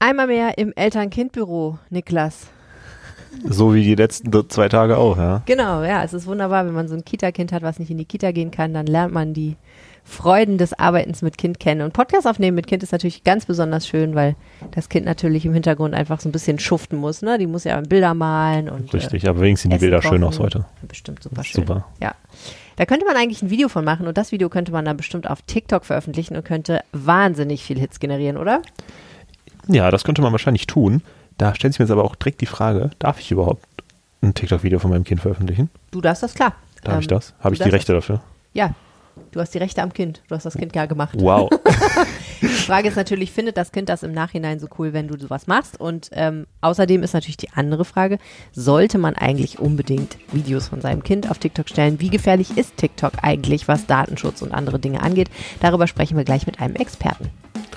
Einmal mehr im Eltern-Kind-Büro, Niklas. So wie die letzten zwei Tage auch, ja. Genau, ja, es ist wunderbar, wenn man so ein Kita-Kind hat, was nicht in die Kita gehen kann, dann lernt man die Freuden des Arbeitens mit Kind kennen. Und Podcast aufnehmen mit Kind ist natürlich ganz besonders schön, weil das Kind natürlich im Hintergrund einfach so ein bisschen schuften muss. Ne? Die muss ja Bilder malen und. Richtig, äh, aber wenigstens sehen die Bilder kochen. schön aus heute. Bestimmt super schön. Super. Ja. Da könnte man eigentlich ein Video von machen und das Video könnte man dann bestimmt auf TikTok veröffentlichen und könnte wahnsinnig viel Hits generieren, oder? Ja, das könnte man wahrscheinlich tun. Da stellt sich mir jetzt aber auch direkt die Frage, darf ich überhaupt ein TikTok-Video von meinem Kind veröffentlichen? Du darfst das, klar. Darf ähm, ich das? Habe ich die Rechte das? dafür? Ja, Du hast die Rechte am Kind. Du hast das Kind ja gemacht. Wow. die Frage ist natürlich, findet das Kind das im Nachhinein so cool, wenn du sowas machst? Und ähm, außerdem ist natürlich die andere Frage, sollte man eigentlich unbedingt Videos von seinem Kind auf TikTok stellen? Wie gefährlich ist TikTok eigentlich, was Datenschutz und andere Dinge angeht? Darüber sprechen wir gleich mit einem Experten.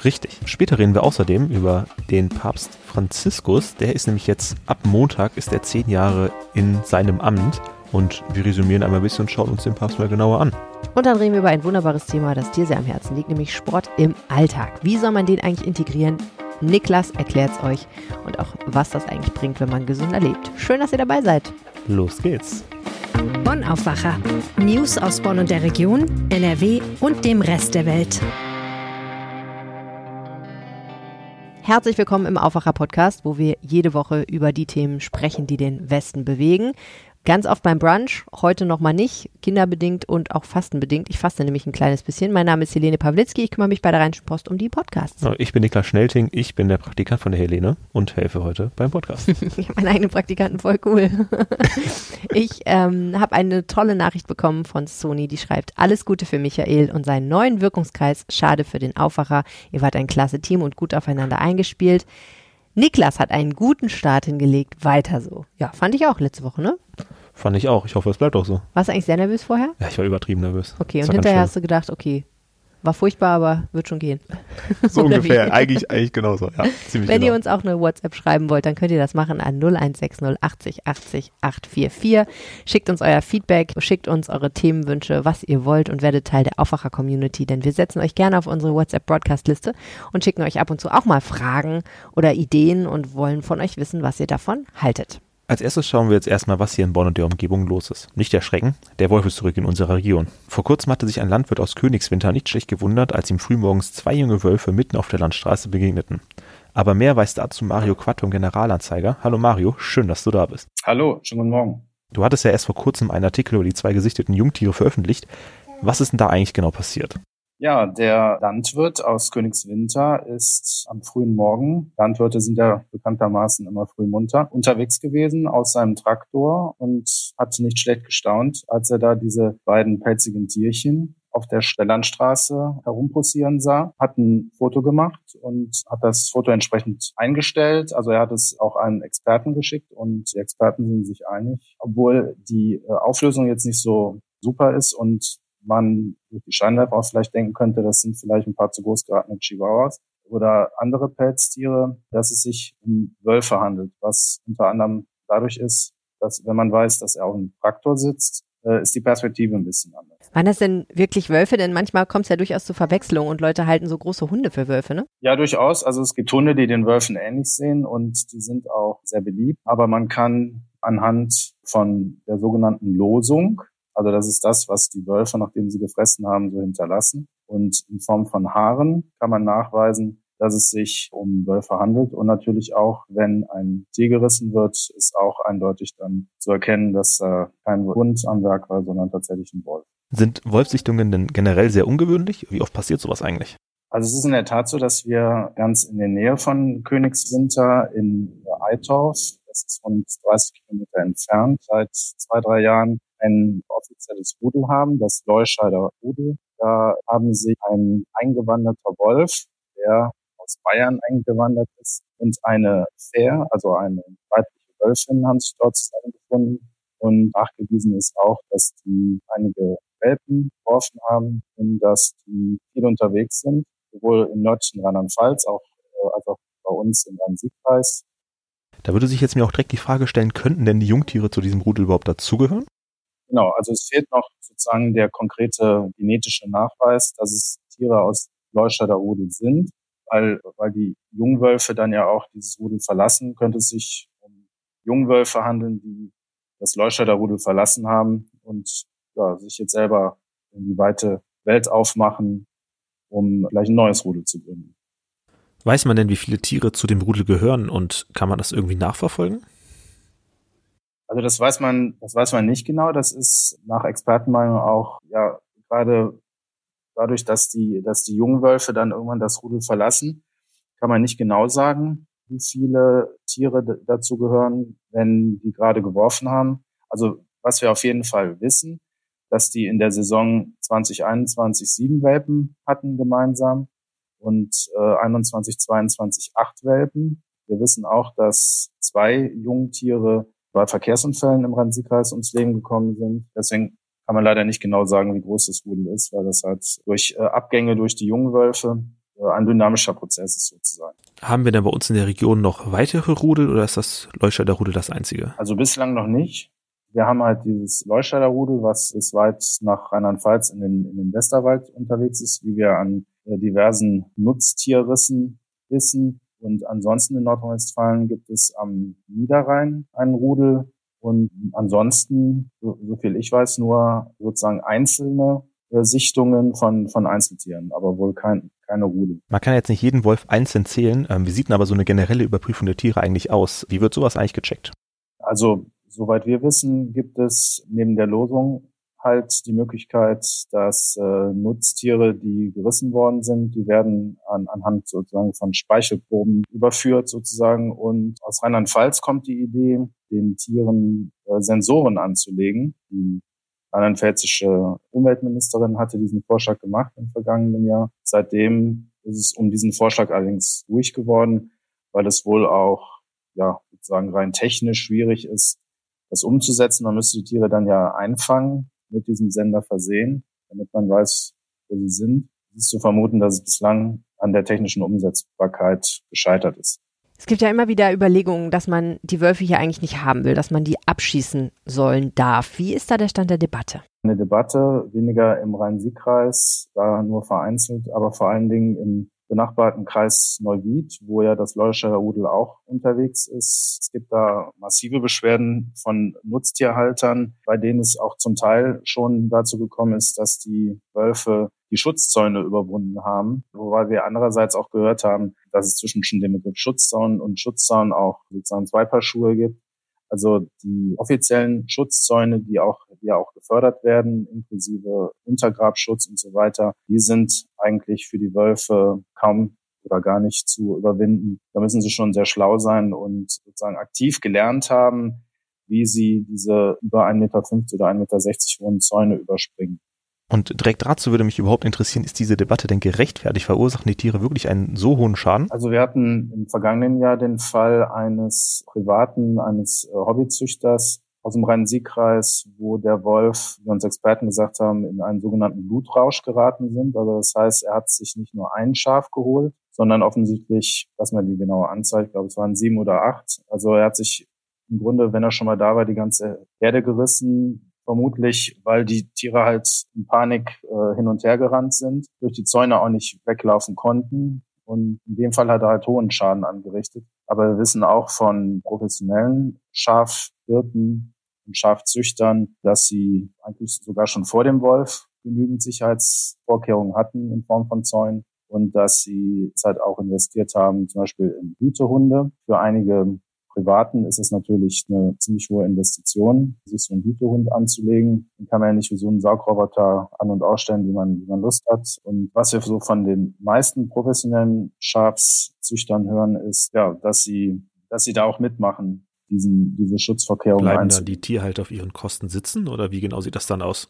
Richtig. Später reden wir außerdem über den Papst Franziskus. Der ist nämlich jetzt ab Montag, ist er zehn Jahre in seinem Amt. Und wir resümieren einmal ein bisschen und schauen uns den Papst mal genauer an. Und dann reden wir über ein wunderbares Thema, das dir sehr am Herzen liegt, nämlich Sport im Alltag. Wie soll man den eigentlich integrieren? Niklas erklärt es euch und auch, was das eigentlich bringt, wenn man gesünder lebt. Schön, dass ihr dabei seid. Los geht's. Bonn Aufwacher. News aus Bonn und der Region, NRW und dem Rest der Welt. Herzlich willkommen im Aufwacher Podcast, wo wir jede Woche über die Themen sprechen, die den Westen bewegen. Ganz oft beim Brunch, heute nochmal nicht, kinderbedingt und auch fastenbedingt. Ich faste nämlich ein kleines bisschen. Mein Name ist Helene Pawlitzki, ich kümmere mich bei der Rheinischen Post um die Podcasts. Ich bin Niklas Schnelting, ich bin der Praktikant von der Helene und helfe heute beim Podcast. ich habe meinen eigenen Praktikanten, voll cool. ich ähm, habe eine tolle Nachricht bekommen von Sony, die schreibt, alles Gute für Michael und seinen neuen Wirkungskreis, schade für den Aufwacher. Ihr wart ein klasse Team und gut aufeinander eingespielt. Niklas hat einen guten Start hingelegt, weiter so. Ja, fand ich auch letzte Woche, ne? Fand ich auch. Ich hoffe, es bleibt auch so. Warst du eigentlich sehr nervös vorher? Ja, ich war übertrieben nervös. Okay, das und hinterher hast du gedacht, okay, war furchtbar, aber wird schon gehen. So ungefähr. Eigentlich, eigentlich genauso. Ja, Wenn genau. ihr uns auch eine WhatsApp schreiben wollt, dann könnt ihr das machen an 0160 80 80 844. Schickt uns euer Feedback, schickt uns eure Themenwünsche, was ihr wollt und werdet Teil der Aufwacher-Community, denn wir setzen euch gerne auf unsere WhatsApp-Broadcast-Liste und schicken euch ab und zu auch mal Fragen oder Ideen und wollen von euch wissen, was ihr davon haltet. Als erstes schauen wir jetzt erstmal, was hier in Bonn und der Umgebung los ist. Nicht erschrecken, der Wolf ist zurück in unserer Region. Vor kurzem hatte sich ein Landwirt aus Königswinter nicht schlecht gewundert, als ihm frühmorgens zwei junge Wölfe mitten auf der Landstraße begegneten. Aber mehr weiß dazu Mario Quattum, Generalanzeiger. Hallo Mario, schön, dass du da bist. Hallo, schönen guten Morgen. Du hattest ja erst vor kurzem einen Artikel über die zwei gesichteten Jungtiere veröffentlicht. Was ist denn da eigentlich genau passiert? Ja, der Landwirt aus Königswinter ist am frühen Morgen, Landwirte sind ja bekanntermaßen immer früh munter, unterwegs gewesen aus seinem Traktor und hat nicht schlecht gestaunt, als er da diese beiden pelzigen Tierchen auf der Landstraße herumposieren sah, hat ein Foto gemacht und hat das Foto entsprechend eingestellt. Also er hat es auch einen Experten geschickt und die Experten sind sich einig, obwohl die äh, Auflösung jetzt nicht so super ist und man durch die Scheinwerfer auch vielleicht denken könnte, das sind vielleicht ein paar zu groß geratene Chihuahuas oder andere Pelztiere, dass es sich um Wölfe handelt, was unter anderem dadurch ist, dass wenn man weiß, dass er auf einem Traktor sitzt, äh, ist die Perspektive ein bisschen anders. Waren das denn wirklich Wölfe? Denn manchmal kommt es ja durchaus zu Verwechslung und Leute halten so große Hunde für Wölfe, ne? Ja, durchaus. Also es gibt Hunde, die den Wölfen ähnlich sehen und die sind auch sehr beliebt. Aber man kann anhand von der sogenannten Losung, also das ist das, was die Wölfe, nachdem sie gefressen haben, so hinterlassen. Und in Form von Haaren kann man nachweisen, dass es sich um Wölfe handelt. Und natürlich auch, wenn ein Tier gerissen wird, ist auch eindeutig dann zu erkennen, dass äh, kein Hund am Werk war, sondern tatsächlich ein Wolf. Sind Wolfsichtungen denn generell sehr ungewöhnlich? Wie oft passiert sowas eigentlich? Also es ist in der Tat so, dass wir ganz in der Nähe von Königswinter in Eitorf, das ist rund 30 Kilometer entfernt, seit zwei, drei Jahren ein offizielles Rudel haben, das Leuscheider Rudel. Da haben sie ein eingewanderter Wolf, der aus Bayern eingewandert ist, und eine Fair, also eine weibliche Wölfin, haben sich dort zusammengefunden. Und nachgewiesen ist auch, dass die einige Welpen geworfen haben und dass die viel unterwegs sind, sowohl im nördlichen Rheinland-Pfalz auch, äh, als auch bei uns im Rhein-Sieg-Kreis. Da würde sich jetzt mir auch direkt die Frage stellen, könnten denn die Jungtiere zu diesem Rudel überhaupt dazugehören? Genau, also es fehlt noch sozusagen der konkrete genetische Nachweis, dass es Tiere aus Leuscheider Rudel sind. weil, weil die Jungwölfe dann ja auch dieses Rudel verlassen, könnte es sich um Jungwölfe handeln, die das Leuscheider Rudel verlassen haben und ja, sich jetzt selber in die weite Welt aufmachen, um gleich ein neues Rudel zu gründen. Weiß man denn, wie viele Tiere zu dem Rudel gehören und kann man das irgendwie nachverfolgen? Also das weiß man, das weiß man nicht genau. Das ist nach Expertenmeinung auch ja gerade dadurch, dass die, dass die Jungwölfe dann irgendwann das Rudel verlassen, kann man nicht genau sagen, wie viele Tiere dazu gehören, wenn die gerade geworfen haben. Also was wir auf jeden Fall wissen, dass die in der Saison 2021 sieben Welpen hatten gemeinsam und äh, 21, 22 acht Welpen. Wir wissen auch, dass zwei Jungtiere bei Verkehrsunfällen im Rhein-Sieg-Kreis ums Leben gekommen sind. Deswegen kann man leider nicht genau sagen, wie groß das Rudel ist, weil das halt durch äh, Abgänge durch die jungen Wölfe äh, ein dynamischer Prozess ist sozusagen. Haben wir denn bei uns in der Region noch weitere Rudel oder ist das Leuscheider Rudel das einzige? Also bislang noch nicht. Wir haben halt dieses Leuscheider Rudel, was bis weit nach Rheinland-Pfalz in den, in den Westerwald unterwegs ist, wie wir an äh, diversen Nutztierrissen wissen. Und ansonsten in Nordrhein-Westfalen gibt es am Niederrhein einen Rudel, und ansonsten, so, so viel ich weiß, nur sozusagen einzelne äh, Sichtungen von, von Einzeltieren, aber wohl kein, keine Rudel. Man kann jetzt nicht jeden Wolf einzeln zählen. Ähm, wie sieht denn aber so eine generelle Überprüfung der Tiere eigentlich aus? Wie wird sowas eigentlich gecheckt? Also, soweit wir wissen, gibt es neben der Losung halt die Möglichkeit, dass äh, Nutztiere, die gerissen worden sind, die werden an, anhand sozusagen von Speichelproben überführt sozusagen. Und aus Rheinland-Pfalz kommt die Idee, den Tieren äh, Sensoren anzulegen. Die rheinland-pfälzische Umweltministerin hatte diesen Vorschlag gemacht im vergangenen Jahr. Seitdem ist es um diesen Vorschlag allerdings ruhig geworden, weil es wohl auch ja sozusagen rein technisch schwierig ist, das umzusetzen. Man müsste die Tiere dann ja einfangen mit diesem Sender versehen, damit man weiß, wo sie sind. Es ist zu vermuten, dass es bislang an der technischen Umsetzbarkeit gescheitert ist. Es gibt ja immer wieder Überlegungen, dass man die Wölfe hier eigentlich nicht haben will, dass man die abschießen sollen darf. Wie ist da der Stand der Debatte? Eine Debatte weniger im Rhein-Sieg-Kreis, da nur vereinzelt, aber vor allen Dingen im benachbarten Kreis Neuwied, wo ja das Leuscheider Rudel auch unterwegs ist. Es gibt da massive Beschwerden von Nutztierhaltern, bei denen es auch zum Teil schon dazu gekommen ist, dass die Wölfe die Schutzzäune überwunden haben, wobei wir andererseits auch gehört haben, dass es zwischen dem Begriff Schutzzaun und Schutzzaun auch sozusagen zwei Paar Schuhe gibt. Also die offiziellen Schutzzäune, die auch, die auch gefördert werden, inklusive Untergrabschutz und so weiter, die sind eigentlich für die Wölfe kaum oder gar nicht zu überwinden. Da müssen sie schon sehr schlau sein und sozusagen aktiv gelernt haben, wie sie diese über 1,50 Meter oder 1,60 Meter hohen Zäune überspringen. Und direkt dazu würde mich überhaupt interessieren, ist diese Debatte denn gerechtfertigt? Verursachen die Tiere wirklich einen so hohen Schaden? Also wir hatten im vergangenen Jahr den Fall eines privaten, eines äh, Hobbyzüchters aus dem Rhein-Sieg-Kreis, wo der Wolf, wie uns Experten gesagt haben, in einen sogenannten Blutrausch geraten sind. Also das heißt, er hat sich nicht nur ein Schaf geholt, sondern offensichtlich, was man die genaue Anzahl, ich glaube, es waren sieben oder acht. Also er hat sich im Grunde, wenn er schon mal da war, die ganze Herde gerissen, Vermutlich, weil die Tiere halt in Panik äh, hin und her gerannt sind, durch die Zäune auch nicht weglaufen konnten. Und in dem Fall hat er halt hohen Schaden angerichtet. Aber wir wissen auch von professionellen Schafhirten und Schafzüchtern, dass sie eigentlich sogar schon vor dem Wolf genügend Sicherheitsvorkehrungen hatten in Form von Zäunen und dass sie Zeit auch investiert haben, zum Beispiel in Hütehunde für einige Privaten ist es natürlich eine ziemlich hohe Investition, sich so einen Hütehund anzulegen. Den kann man ja nicht wie so einen Saugroboter an- und ausstellen, wie man, wie man Lust hat. Und was wir so von den meisten professionellen Schafszüchtern hören, ist, ja, dass sie, dass sie da auch mitmachen, diesen, diese Schutzvorkehrungen Bleiben da die Tierhalter auf ihren Kosten sitzen oder wie genau sieht das dann aus?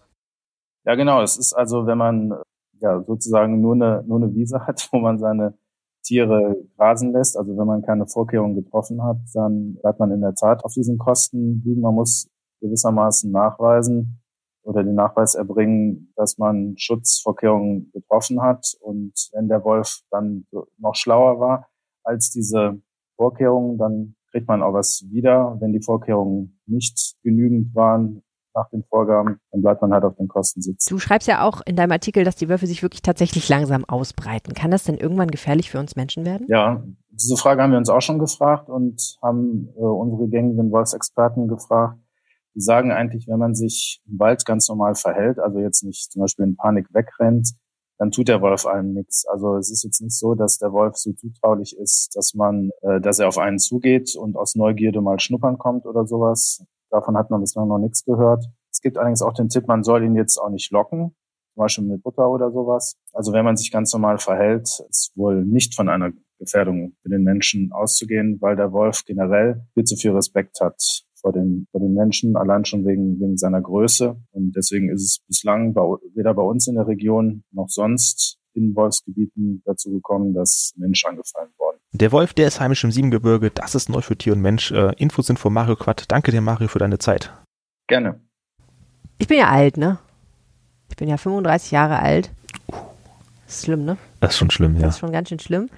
Ja, genau. Es ist also, wenn man ja sozusagen nur eine, nur eine Wiese hat, wo man seine Tiere grasen lässt. Also wenn man keine Vorkehrungen getroffen hat, dann bleibt man in der Tat auf diesen Kosten liegen. Man muss gewissermaßen nachweisen oder den Nachweis erbringen, dass man Schutzvorkehrungen getroffen hat. Und wenn der Wolf dann noch schlauer war als diese Vorkehrungen, dann kriegt man auch was wieder. Wenn die Vorkehrungen nicht genügend waren, nach den Vorgaben, dann bleibt man halt auf den Kosten sitzen. Du schreibst ja auch in deinem Artikel, dass die Wölfe sich wirklich tatsächlich langsam ausbreiten. Kann das denn irgendwann gefährlich für uns Menschen werden? Ja, diese Frage haben wir uns auch schon gefragt und haben äh, unsere gängigen Wolfsexperten gefragt. Die sagen eigentlich, wenn man sich im Wald ganz normal verhält, also jetzt nicht zum Beispiel in Panik wegrennt, dann tut der Wolf einem nichts. Also es ist jetzt nicht so, dass der Wolf so zutraulich ist, dass man, äh, dass er auf einen zugeht und aus Neugierde mal schnuppern kommt oder sowas. Davon hat man bislang noch nichts gehört. Es gibt allerdings auch den Tipp, man soll ihn jetzt auch nicht locken, zum Beispiel mit Butter oder sowas. Also wenn man sich ganz normal verhält, ist wohl nicht von einer Gefährdung für den Menschen auszugehen, weil der Wolf generell viel zu viel Respekt hat vor den, vor den Menschen, allein schon wegen, wegen seiner Größe. Und deswegen ist es bislang bei, weder bei uns in der Region noch sonst in Wolfsgebieten dazu gekommen, dass Mensch angefallen worden. Der Wolf, der ist heimisch im Siebengebirge. Das ist neu für Tier und Mensch. Äh, Infos sind von Mario Quatt. Danke dir, Mario, für deine Zeit. Gerne. Ich bin ja alt, ne? Ich bin ja 35 Jahre alt. Das ist schlimm, ne? Das ist schon schlimm, ja. Das ist schon ganz schön schlimm.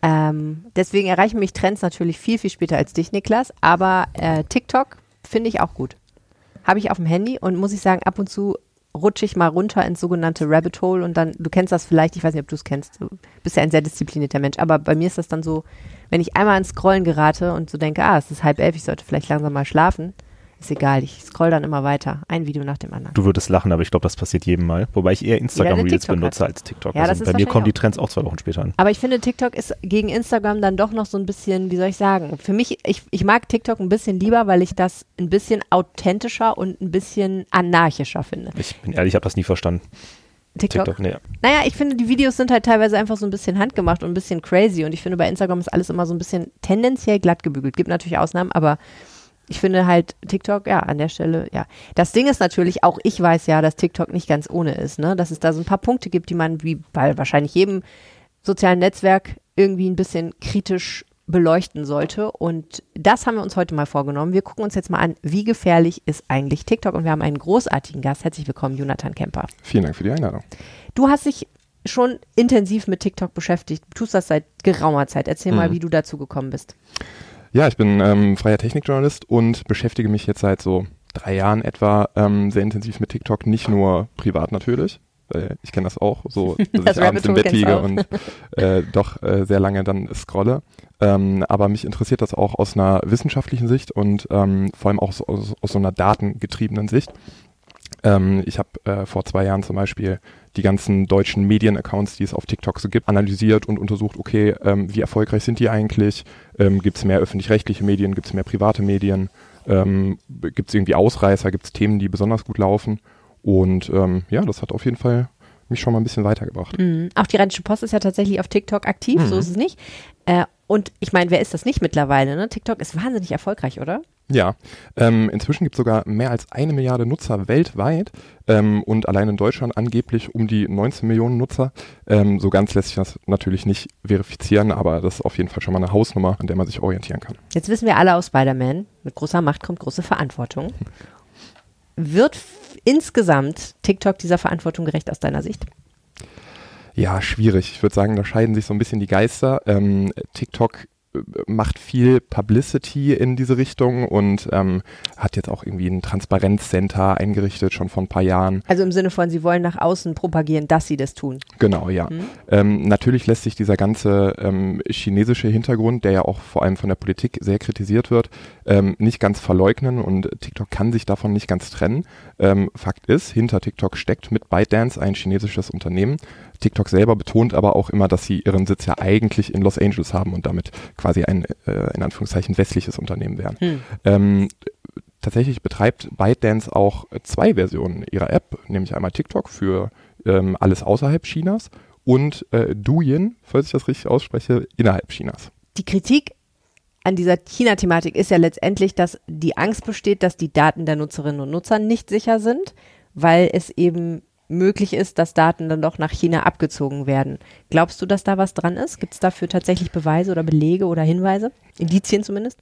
Ähm, deswegen erreichen mich Trends natürlich viel, viel später als dich, Niklas. Aber äh, TikTok finde ich auch gut. Habe ich auf dem Handy und muss ich sagen, ab und zu rutsche ich mal runter ins sogenannte Rabbit Hole und dann, du kennst das vielleicht, ich weiß nicht, ob du es kennst, du bist ja ein sehr disziplinierter Mensch, aber bei mir ist das dann so, wenn ich einmal ins Scrollen gerate und so denke, ah, es ist halb elf, ich sollte vielleicht langsam mal schlafen, ist egal, ich scroll dann immer weiter, ein Video nach dem anderen. Du würdest lachen, aber ich glaube, das passiert jedem Mal. Wobei ich eher Instagram Reels benutze hat. als TikTok. Ja, also bei mir kommen die Trends auch zwei Wochen später an. Aber ich finde, TikTok ist gegen Instagram dann doch noch so ein bisschen, wie soll ich sagen, für mich, ich, ich mag TikTok ein bisschen lieber, weil ich das ein bisschen authentischer und ein bisschen anarchischer finde. Ich bin ehrlich, ich habe das nie verstanden. TikTok? TikTok nee. Naja, ich finde, die Videos sind halt teilweise einfach so ein bisschen handgemacht und ein bisschen crazy. Und ich finde, bei Instagram ist alles immer so ein bisschen tendenziell glatt gebügelt. Gibt natürlich Ausnahmen, aber ich finde halt TikTok, ja, an der Stelle, ja. Das Ding ist natürlich, auch ich weiß ja, dass TikTok nicht ganz ohne ist, ne? Dass es da so ein paar Punkte gibt, die man wie bei wahrscheinlich jedem sozialen Netzwerk irgendwie ein bisschen kritisch beleuchten sollte. Und das haben wir uns heute mal vorgenommen. Wir gucken uns jetzt mal an, wie gefährlich ist eigentlich TikTok. Und wir haben einen großartigen Gast. Herzlich willkommen, Jonathan Kemper. Vielen Dank für die Einladung. Du hast dich schon intensiv mit TikTok beschäftigt. Du tust das seit geraumer Zeit. Erzähl mhm. mal, wie du dazu gekommen bist. Ja, ich bin ähm, freier Technikjournalist und beschäftige mich jetzt seit so drei Jahren etwa ähm, sehr intensiv mit TikTok, nicht nur privat natürlich. Weil ich kenne das auch, so dass das ich abends im Bett liege und äh, doch äh, sehr lange dann scrolle. Ähm, aber mich interessiert das auch aus einer wissenschaftlichen Sicht und ähm, vor allem auch so, aus, aus so einer datengetriebenen Sicht. Ähm, ich habe äh, vor zwei Jahren zum Beispiel die ganzen deutschen Medienaccounts, die es auf TikTok so gibt, analysiert und untersucht, okay, ähm, wie erfolgreich sind die eigentlich? Ähm, gibt es mehr öffentlich-rechtliche Medien? Gibt es mehr private Medien? Ähm, gibt es irgendwie Ausreißer? Gibt es Themen, die besonders gut laufen? Und ähm, ja, das hat auf jeden Fall mich schon mal ein bisschen weitergebracht. Mhm. Auch die Rheinische Post ist ja tatsächlich auf TikTok aktiv, mhm. so ist es nicht. Äh, und ich meine, wer ist das nicht mittlerweile? Ne? TikTok ist wahnsinnig erfolgreich, oder? Ja, ähm, inzwischen gibt es sogar mehr als eine Milliarde Nutzer weltweit ähm, und allein in Deutschland angeblich um die 19 Millionen Nutzer. Ähm, so ganz lässt sich das natürlich nicht verifizieren, aber das ist auf jeden Fall schon mal eine Hausnummer, an der man sich orientieren kann. Jetzt wissen wir alle aus Spider-Man, mit großer Macht kommt große Verantwortung. Wird insgesamt TikTok dieser Verantwortung gerecht aus deiner Sicht? Ja, schwierig. Ich würde sagen, da scheiden sich so ein bisschen die Geister. Ähm, TikTok macht viel Publicity in diese Richtung und ähm, hat jetzt auch irgendwie ein Transparenzcenter eingerichtet, schon vor ein paar Jahren. Also im Sinne von, sie wollen nach außen propagieren, dass sie das tun. Genau, ja. Mhm. Ähm, natürlich lässt sich dieser ganze ähm, chinesische Hintergrund, der ja auch vor allem von der Politik sehr kritisiert wird, ähm, nicht ganz verleugnen und TikTok kann sich davon nicht ganz trennen. Ähm, Fakt ist, hinter TikTok steckt mit ByteDance ein chinesisches Unternehmen, TikTok selber betont aber auch immer, dass sie ihren Sitz ja eigentlich in Los Angeles haben und damit quasi ein, äh, in Anführungszeichen, westliches Unternehmen wären. Hm. Ähm, tatsächlich betreibt ByteDance auch zwei Versionen ihrer App, nämlich einmal TikTok für ähm, alles außerhalb Chinas und äh, Douyin, falls ich das richtig ausspreche, innerhalb Chinas. Die Kritik an dieser China-Thematik ist ja letztendlich, dass die Angst besteht, dass die Daten der Nutzerinnen und Nutzer nicht sicher sind, weil es eben möglich ist, dass Daten dann doch nach China abgezogen werden. Glaubst du, dass da was dran ist? Gibt es dafür tatsächlich Beweise oder Belege oder Hinweise? Indizien zumindest?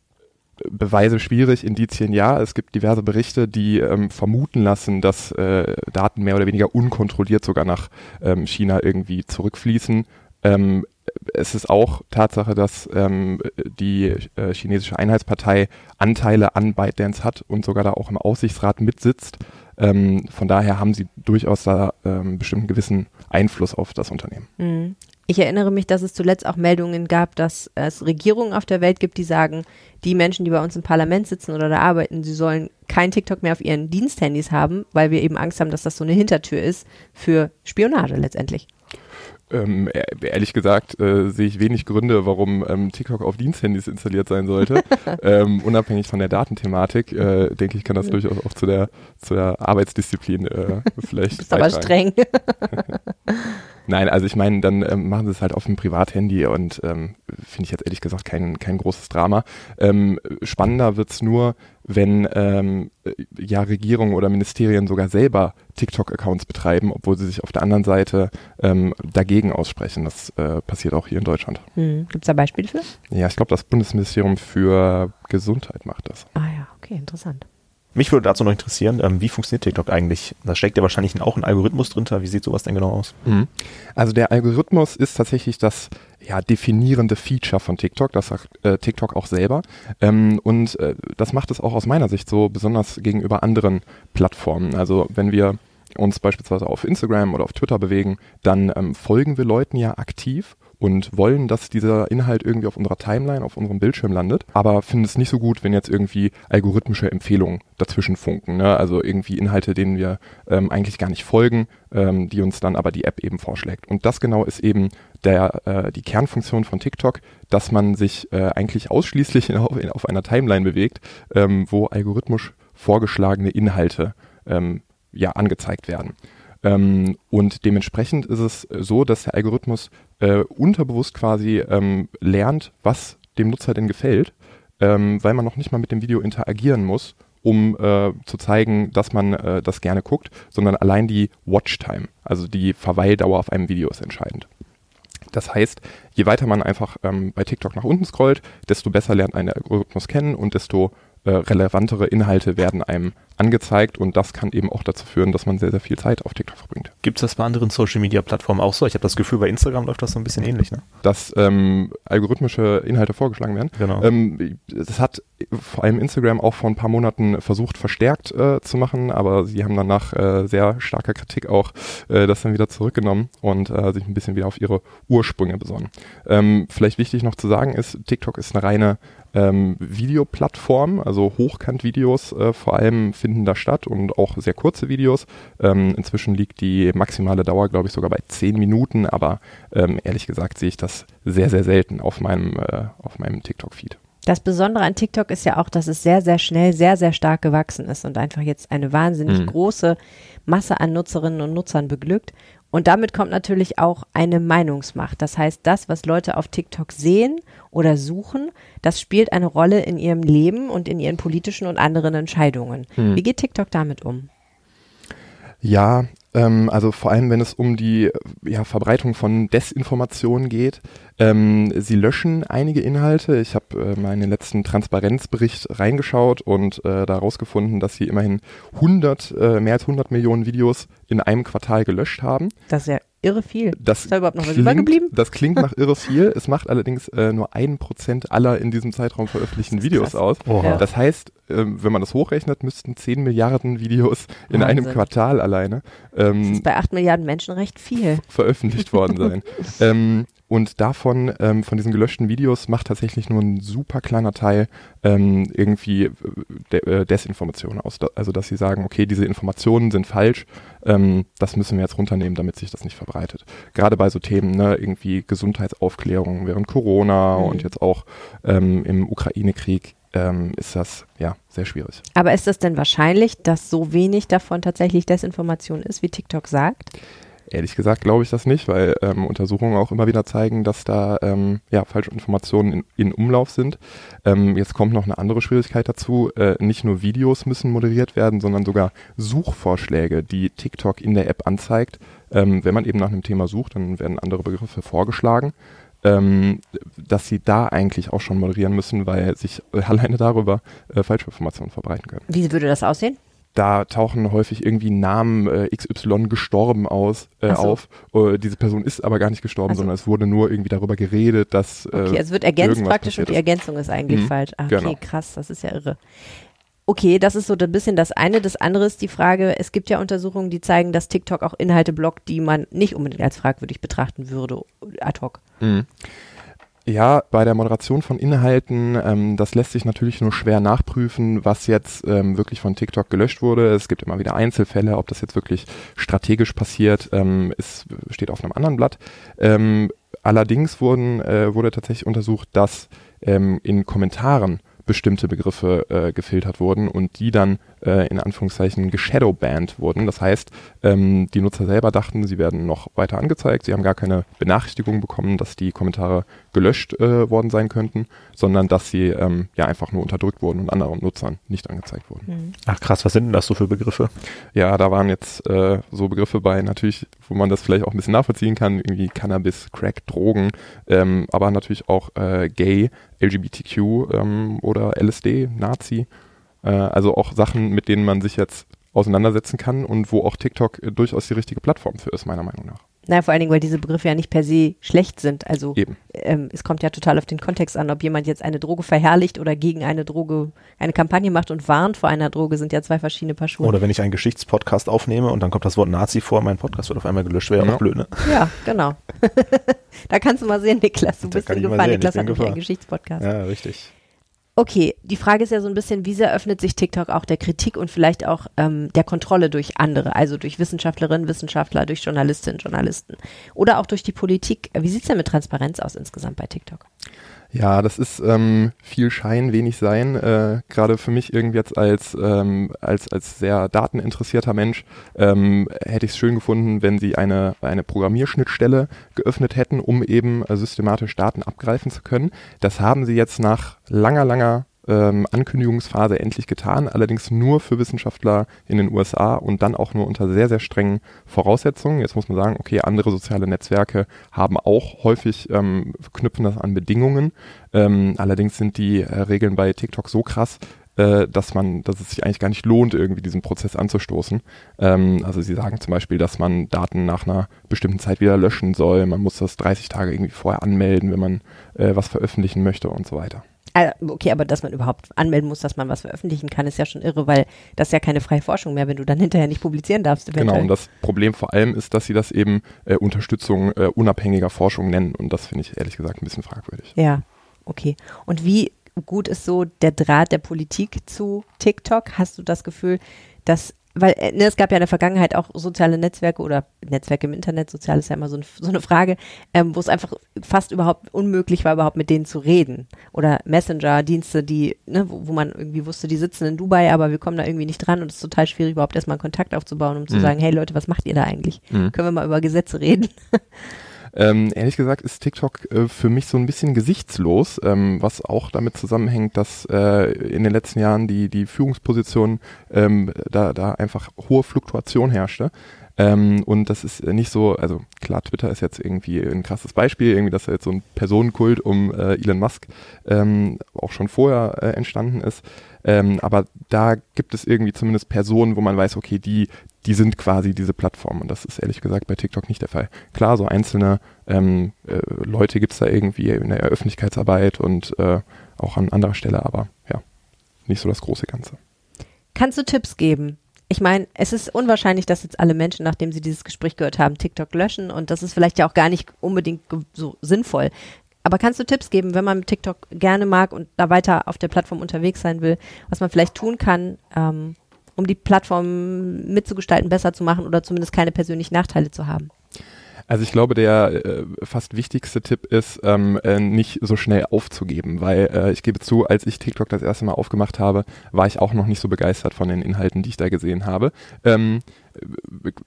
Beweise schwierig, Indizien ja. Es gibt diverse Berichte, die ähm, vermuten lassen, dass äh, Daten mehr oder weniger unkontrolliert sogar nach ähm, China irgendwie zurückfließen. Ähm, es ist auch Tatsache, dass ähm, die äh, chinesische Einheitspartei Anteile an ByteDance hat und sogar da auch im Aussichtsrat mitsitzt. Ähm, von daher haben sie durchaus da ähm, bestimmten gewissen Einfluss auf das Unternehmen. Mhm. Ich erinnere mich, dass es zuletzt auch Meldungen gab, dass es Regierungen auf der Welt gibt, die sagen, die Menschen, die bei uns im Parlament sitzen oder da arbeiten, sie sollen kein TikTok mehr auf ihren Diensthandys haben, weil wir eben Angst haben, dass das so eine Hintertür ist für Spionage letztendlich. Ähm, ehrlich gesagt äh, sehe ich wenig Gründe, warum ähm, TikTok auf Diensthandys installiert sein sollte. ähm, unabhängig von der Datenthematik, äh, denke ich, kann das durchaus auch zu der, zu der Arbeitsdisziplin äh, vielleicht. Du bist aber streng. Nein, also ich meine, dann ähm, machen sie es halt auf dem Privathandy und ähm, finde ich jetzt ehrlich gesagt kein, kein großes Drama. Ähm, spannender wird's nur, wenn ähm, ja Regierungen oder Ministerien sogar selber TikTok-Accounts betreiben, obwohl sie sich auf der anderen Seite ähm, dagegen aussprechen. Das äh, passiert auch hier in Deutschland. Hm. Gibt es da Beispiele für? Ja, ich glaube, das Bundesministerium für Gesundheit macht das. Ah ja, okay, interessant. Mich würde dazu noch interessieren, ähm, wie funktioniert TikTok eigentlich? Da steckt ja wahrscheinlich auch ein Algorithmus drunter. Wie sieht sowas denn genau aus? Mhm. Also der Algorithmus ist tatsächlich das ja, definierende Feature von TikTok. Das sagt äh, TikTok auch selber. Ähm, und äh, das macht es auch aus meiner Sicht so besonders gegenüber anderen Plattformen. Also wenn wir uns beispielsweise auf Instagram oder auf Twitter bewegen, dann ähm, folgen wir Leuten ja aktiv und wollen, dass dieser Inhalt irgendwie auf unserer Timeline, auf unserem Bildschirm landet, aber finden es nicht so gut, wenn jetzt irgendwie algorithmische Empfehlungen dazwischen funken. Ne? Also irgendwie Inhalte, denen wir ähm, eigentlich gar nicht folgen, ähm, die uns dann aber die App eben vorschlägt. Und das genau ist eben der, äh, die Kernfunktion von TikTok, dass man sich äh, eigentlich ausschließlich in, auf einer Timeline bewegt, ähm, wo algorithmisch vorgeschlagene Inhalte ähm, ja angezeigt werden. Ähm, und dementsprechend ist es so, dass der Algorithmus äh, unterbewusst quasi ähm, lernt, was dem Nutzer denn gefällt, ähm, weil man noch nicht mal mit dem Video interagieren muss, um äh, zu zeigen, dass man äh, das gerne guckt, sondern allein die Watchtime, also die Verweildauer auf einem Video ist entscheidend. Das heißt, je weiter man einfach ähm, bei TikTok nach unten scrollt, desto besser lernt ein Algorithmus kennen und desto äh, relevantere Inhalte werden einem angezeigt und das kann eben auch dazu führen, dass man sehr, sehr viel Zeit auf TikTok verbringt. Gibt es das bei anderen Social-Media-Plattformen auch so? Ich habe das Gefühl, bei Instagram läuft das so ein bisschen ähnlich, ne? Dass ähm, algorithmische Inhalte vorgeschlagen werden. Genau. Ähm, das hat vor allem Instagram auch vor ein paar Monaten versucht, verstärkt äh, zu machen, aber sie haben dann nach äh, sehr starker Kritik auch äh, das dann wieder zurückgenommen und äh, sich ein bisschen wieder auf ihre Ursprünge besonnen. Ähm, vielleicht wichtig noch zu sagen ist, TikTok ist eine reine ähm, Videoplattform, also Hochkant-Videos äh, vor allem finden da statt und auch sehr kurze Videos. Ähm, inzwischen liegt die maximale Dauer, glaube ich, sogar bei zehn Minuten, aber ähm, ehrlich gesagt sehe ich das sehr, sehr selten auf meinem, äh, auf meinem TikTok-Feed. Das Besondere an TikTok ist ja auch, dass es sehr, sehr schnell, sehr, sehr stark gewachsen ist und einfach jetzt eine wahnsinnig mhm. große Masse an Nutzerinnen und Nutzern beglückt. Und damit kommt natürlich auch eine Meinungsmacht. Das heißt, das, was Leute auf TikTok sehen oder suchen, das spielt eine Rolle in ihrem Leben und in ihren politischen und anderen Entscheidungen. Hm. Wie geht TikTok damit um? Ja, ähm, also vor allem, wenn es um die ja, Verbreitung von Desinformation geht. Ähm, sie löschen einige Inhalte. Ich habe äh, mal letzten Transparenzbericht reingeschaut und äh, da herausgefunden, dass sie immerhin 100, äh, mehr als 100 Millionen Videos in einem Quartal gelöscht haben. Das ist ja irre viel. Das ist da überhaupt noch was übergeblieben? Das klingt nach irre viel. Es macht allerdings äh, nur ein Prozent aller in diesem Zeitraum veröffentlichten Videos aus. Oha. Das heißt, äh, wenn man das hochrechnet, müssten 10 Milliarden Videos in Wahnsinn. einem Quartal alleine ähm, das ist bei 8 Milliarden Menschen recht viel. veröffentlicht worden sein. ähm, und davon, ähm, von diesen gelöschten Videos, macht tatsächlich nur ein super kleiner Teil ähm, irgendwie äh, De äh, Desinformation aus. Also, dass sie sagen, okay, diese Informationen sind falsch, ähm, das müssen wir jetzt runternehmen, damit sich das nicht verbreitet. Gerade bei so Themen, ne, irgendwie Gesundheitsaufklärung während Corona mhm. und jetzt auch ähm, im Ukraine-Krieg ähm, ist das ja sehr schwierig. Aber ist es denn wahrscheinlich, dass so wenig davon tatsächlich Desinformation ist, wie TikTok sagt? Ehrlich gesagt glaube ich das nicht, weil ähm, Untersuchungen auch immer wieder zeigen, dass da ähm, ja, falsche Informationen in, in Umlauf sind. Ähm, jetzt kommt noch eine andere Schwierigkeit dazu. Äh, nicht nur Videos müssen moderiert werden, sondern sogar Suchvorschläge, die TikTok in der App anzeigt. Ähm, wenn man eben nach einem Thema sucht, dann werden andere Begriffe vorgeschlagen. Ähm, dass sie da eigentlich auch schon moderieren müssen, weil sich alleine darüber äh, Falschinformationen verbreiten können. Wie würde das aussehen? Da tauchen häufig irgendwie Namen äh, XY gestorben aus, äh, so. auf. Uh, diese Person ist aber gar nicht gestorben, also. sondern es wurde nur irgendwie darüber geredet, dass. Äh, okay, es wird ergänzt praktisch und die Ergänzung ist eigentlich mhm. falsch. Ach, okay, genau. krass, das ist ja irre. Okay, das ist so ein bisschen das eine. Das andere ist die Frage, es gibt ja Untersuchungen, die zeigen, dass TikTok auch Inhalte blockt, die man nicht unbedingt als fragwürdig betrachten würde, ad hoc. Mhm. Ja, bei der Moderation von Inhalten, ähm, das lässt sich natürlich nur schwer nachprüfen, was jetzt ähm, wirklich von TikTok gelöscht wurde. Es gibt immer wieder Einzelfälle, ob das jetzt wirklich strategisch passiert, ähm, ist, steht auf einem anderen Blatt. Ähm, allerdings wurden, äh, wurde tatsächlich untersucht, dass ähm, in Kommentaren bestimmte Begriffe äh, gefiltert wurden und die dann äh, in Anführungszeichen geshadowbanned wurden. Das heißt, ähm, die Nutzer selber dachten, sie werden noch weiter angezeigt. Sie haben gar keine Benachrichtigung bekommen, dass die Kommentare gelöscht äh, worden sein könnten, sondern dass sie ähm, ja einfach nur unterdrückt wurden und anderen Nutzern nicht angezeigt wurden. Mhm. Ach krass, was sind denn das so für Begriffe? Ja, da waren jetzt äh, so Begriffe bei, natürlich, wo man das vielleicht auch ein bisschen nachvollziehen kann, irgendwie Cannabis, Crack, Drogen, ähm, aber natürlich auch äh, Gay, LGBTQ ähm, oder LSD, Nazi. Äh, also auch Sachen, mit denen man sich jetzt auseinandersetzen kann und wo auch TikTok äh, durchaus die richtige Plattform für ist, meiner Meinung nach. Naja, vor allen Dingen, weil diese Begriffe ja nicht per se schlecht sind. Also ähm, es kommt ja total auf den Kontext an, ob jemand jetzt eine Droge verherrlicht oder gegen eine Droge eine Kampagne macht und warnt vor einer Droge, sind ja zwei verschiedene Paar Schuhe. Oder wenn ich einen Geschichtspodcast aufnehme und dann kommt das Wort Nazi vor, mein Podcast wird auf einmal gelöscht, wäre ja auch blöd, ne? Ja, genau. da kannst du mal sehen, Niklas, du da bist in Gefahr. Niklas hat einen Geschichtspodcast. Ja, richtig. Okay, die Frage ist ja so ein bisschen, wie sehr öffnet sich TikTok auch der Kritik und vielleicht auch ähm, der Kontrolle durch andere, also durch Wissenschaftlerinnen, Wissenschaftler, durch Journalistinnen, Journalisten oder auch durch die Politik. Wie sieht's denn mit Transparenz aus insgesamt bei TikTok? Ja, das ist ähm, viel Schein, wenig Sein. Äh, Gerade für mich irgendwie jetzt als, ähm, als, als sehr dateninteressierter Mensch ähm, hätte ich es schön gefunden, wenn sie eine, eine Programmierschnittstelle geöffnet hätten, um eben äh, systematisch Daten abgreifen zu können. Das haben sie jetzt nach langer, langer ähm, Ankündigungsphase endlich getan, allerdings nur für Wissenschaftler in den USA und dann auch nur unter sehr, sehr strengen Voraussetzungen. Jetzt muss man sagen, okay, andere soziale Netzwerke haben auch häufig, ähm, knüpfen das an Bedingungen. Ähm, allerdings sind die äh, Regeln bei TikTok so krass, äh, dass man, dass es sich eigentlich gar nicht lohnt, irgendwie diesen Prozess anzustoßen. Ähm, also sie sagen zum Beispiel, dass man Daten nach einer bestimmten Zeit wieder löschen soll. Man muss das 30 Tage irgendwie vorher anmelden, wenn man äh, was veröffentlichen möchte und so weiter. Ah, okay, aber dass man überhaupt anmelden muss, dass man was veröffentlichen kann, ist ja schon irre, weil das ist ja keine freie Forschung mehr, wenn du dann hinterher nicht publizieren darfst. Eventuell. Genau, und das Problem vor allem ist, dass sie das eben äh, Unterstützung äh, unabhängiger Forschung nennen und das finde ich ehrlich gesagt ein bisschen fragwürdig. Ja, okay. Und wie gut ist so der Draht der Politik zu TikTok? Hast du das Gefühl, dass weil äh, ne, es gab ja in der Vergangenheit auch soziale Netzwerke oder Netzwerke im Internet, sozial ist ja immer so, ein, so eine Frage, ähm, wo es einfach fast überhaupt unmöglich war, überhaupt mit denen zu reden. Oder Messenger-Dienste, die, ne, wo, wo, man irgendwie wusste, die sitzen in Dubai, aber wir kommen da irgendwie nicht dran und es ist total schwierig, überhaupt erstmal einen Kontakt aufzubauen, um zu mhm. sagen, hey Leute, was macht ihr da eigentlich? Mhm. Können wir mal über Gesetze reden? Ähm, ehrlich gesagt ist TikTok äh, für mich so ein bisschen gesichtslos, ähm, was auch damit zusammenhängt, dass äh, in den letzten Jahren die, die Führungsposition ähm, da, da einfach hohe Fluktuation herrschte. Ähm, und das ist nicht so, also klar, Twitter ist jetzt irgendwie ein krasses Beispiel, irgendwie, dass da jetzt so ein Personenkult um äh, Elon Musk ähm, auch schon vorher äh, entstanden ist. Ähm, aber da gibt es irgendwie zumindest Personen, wo man weiß, okay, die, die sind quasi diese Plattform. Und das ist ehrlich gesagt bei TikTok nicht der Fall. Klar, so einzelne ähm, äh, Leute gibt es da irgendwie in der Öffentlichkeitsarbeit und äh, auch an anderer Stelle, aber ja, nicht so das große Ganze. Kannst du Tipps geben? Ich meine, es ist unwahrscheinlich, dass jetzt alle Menschen, nachdem sie dieses Gespräch gehört haben, TikTok löschen und das ist vielleicht ja auch gar nicht unbedingt so sinnvoll. Aber kannst du Tipps geben, wenn man TikTok gerne mag und da weiter auf der Plattform unterwegs sein will, was man vielleicht tun kann, ähm, um die Plattform mitzugestalten, besser zu machen oder zumindest keine persönlichen Nachteile zu haben? Also ich glaube, der äh, fast wichtigste Tipp ist, ähm, äh, nicht so schnell aufzugeben, weil äh, ich gebe zu, als ich TikTok das erste Mal aufgemacht habe, war ich auch noch nicht so begeistert von den Inhalten, die ich da gesehen habe. Ähm,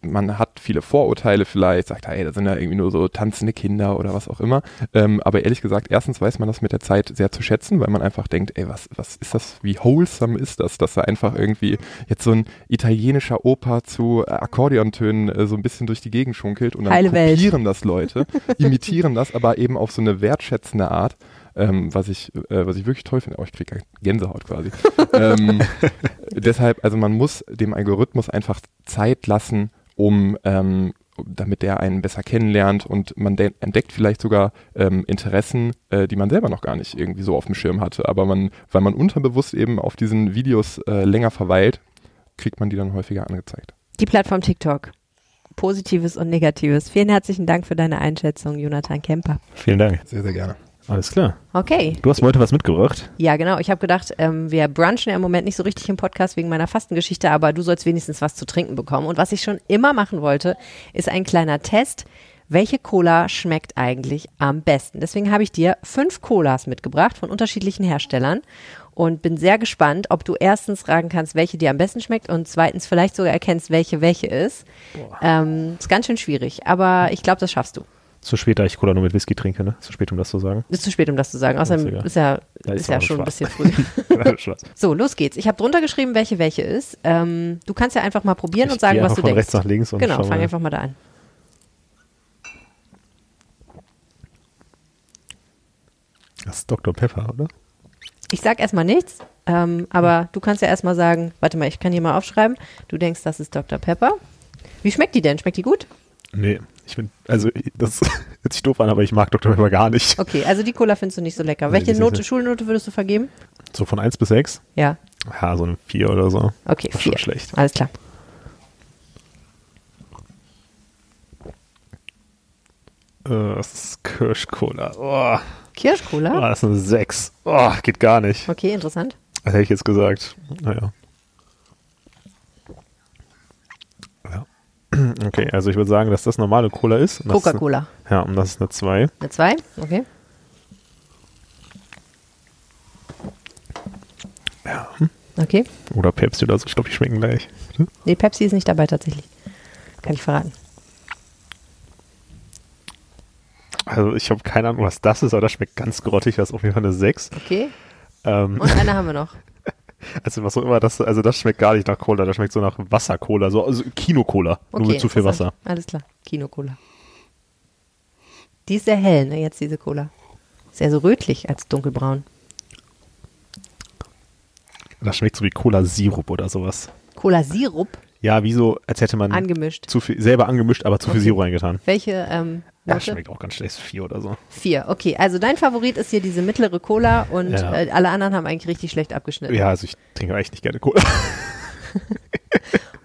man hat viele Vorurteile vielleicht, sagt, hey, da sind ja irgendwie nur so tanzende Kinder oder was auch immer. Ähm, aber ehrlich gesagt, erstens weiß man das mit der Zeit sehr zu schätzen, weil man einfach denkt, ey, was, was ist das, wie wholesome ist das, dass da einfach irgendwie jetzt so ein italienischer Opa zu Akkordeontönen äh, so ein bisschen durch die Gegend schunkelt und dann Heile kopieren Welt. das Leute, imitieren das, aber eben auf so eine wertschätzende Art. Ähm, was ich, äh, was ich wirklich toll finde. Oh, ich kriege Gänsehaut quasi. ähm, deshalb, also man muss dem Algorithmus einfach Zeit lassen, um ähm, damit der einen besser kennenlernt und man entdeckt vielleicht sogar ähm, Interessen, äh, die man selber noch gar nicht irgendwie so auf dem Schirm hatte. Aber man, weil man unterbewusst eben auf diesen Videos äh, länger verweilt, kriegt man die dann häufiger angezeigt. Die Plattform TikTok. Positives und Negatives. Vielen herzlichen Dank für deine Einschätzung, Jonathan Kemper. Vielen Dank. Sehr, sehr gerne. Alles klar. Okay. Du hast heute was mitgebracht. Ja, genau. Ich habe gedacht, ähm, wir brunchen ja im Moment nicht so richtig im Podcast wegen meiner Fastengeschichte, aber du sollst wenigstens was zu trinken bekommen. Und was ich schon immer machen wollte, ist ein kleiner Test. Welche Cola schmeckt eigentlich am besten? Deswegen habe ich dir fünf Colas mitgebracht von unterschiedlichen Herstellern und bin sehr gespannt, ob du erstens sagen kannst, welche dir am besten schmeckt und zweitens vielleicht sogar erkennst, welche welche ist. Ähm, ist ganz schön schwierig, aber ich glaube, das schaffst du. Zu spät, da ich Cola nur mit Whisky trinke, ne? Zu spät, um das zu sagen. Ist zu spät, um das zu sagen. Außerdem ist, ist ja, Da ist ist ja schon ein Spaß. bisschen früh. so, los geht's. Ich habe drunter geschrieben, welche welche ist. Ähm, du kannst ja einfach mal probieren Ich und sagen, was du von denkst. rechts nach links und genau, fang einfach mal da an. Das ist Dr. Pepper, oder? Ich sag erstmal nichts, ähm, aber du kannst ja erstmal sagen, warte mal, ich kann hier mal aufschreiben. Du denkst, das ist Dr. Pepper. Wie schmeckt die denn? Schmeckt die gut? Nee, ich bin, also das hört sich doof an, aber ich mag Dr. Pepper gar nicht. Okay, also die Cola findest du nicht so lecker. Nee, Welche Note, Schulnote würdest du vergeben? So von 1 bis 6? Ja, Ja, so ein 4 oder so. okay, Das ist schon vier. schlecht. Alles klar. Äh, das ist Kirschcola. Oh, Kirschcola? oh, das ist eine 6. Oh, geht gar nicht. Okay, interessant. Das hätte ich jetzt gesagt. Naja. Okay, also ich würde sagen, dass das normale Cola ist. Coca-Cola. Ja, und das ist eine 2. Eine 2? Okay. Ja. Okay. Oder Pepsi oder so. Ich glaube, die schmecken gleich. Nee, Pepsi ist nicht dabei tatsächlich. Kann ich verraten. Also ich habe keine Ahnung, was das ist, aber das schmeckt ganz grottig. Das ist auf jeden Fall eine 6. Okay. Ähm, Und eine haben wir noch. also was auch immer das, also das schmeckt gar nicht nach Cola. Das schmeckt so nach Wasser-Cola, so also Kino-Cola. Okay, nur mit zu viel. Wasser. Alles klar. Kino-Cola. Die ist sehr hell, ne, jetzt diese Cola. Sehr so rötlich als dunkelbraun. Das schmeckt so wie Cola-Sirup oder sowas. Cola-Sirup Ja, wie so, als hätte man angemischt. zu viel, selber angemischt, aber zu viel Okay. Sirup reingetan. Welche ähm, Ja, schmeckt auch ganz schlecht. Vier oder so. Vier. Okay, also dein Favorit ist hier diese mittlere Cola und Ja. äh, alle anderen haben eigentlich richtig schlecht abgeschnitten. Ja, also ich trinke echt nicht gerne Cola.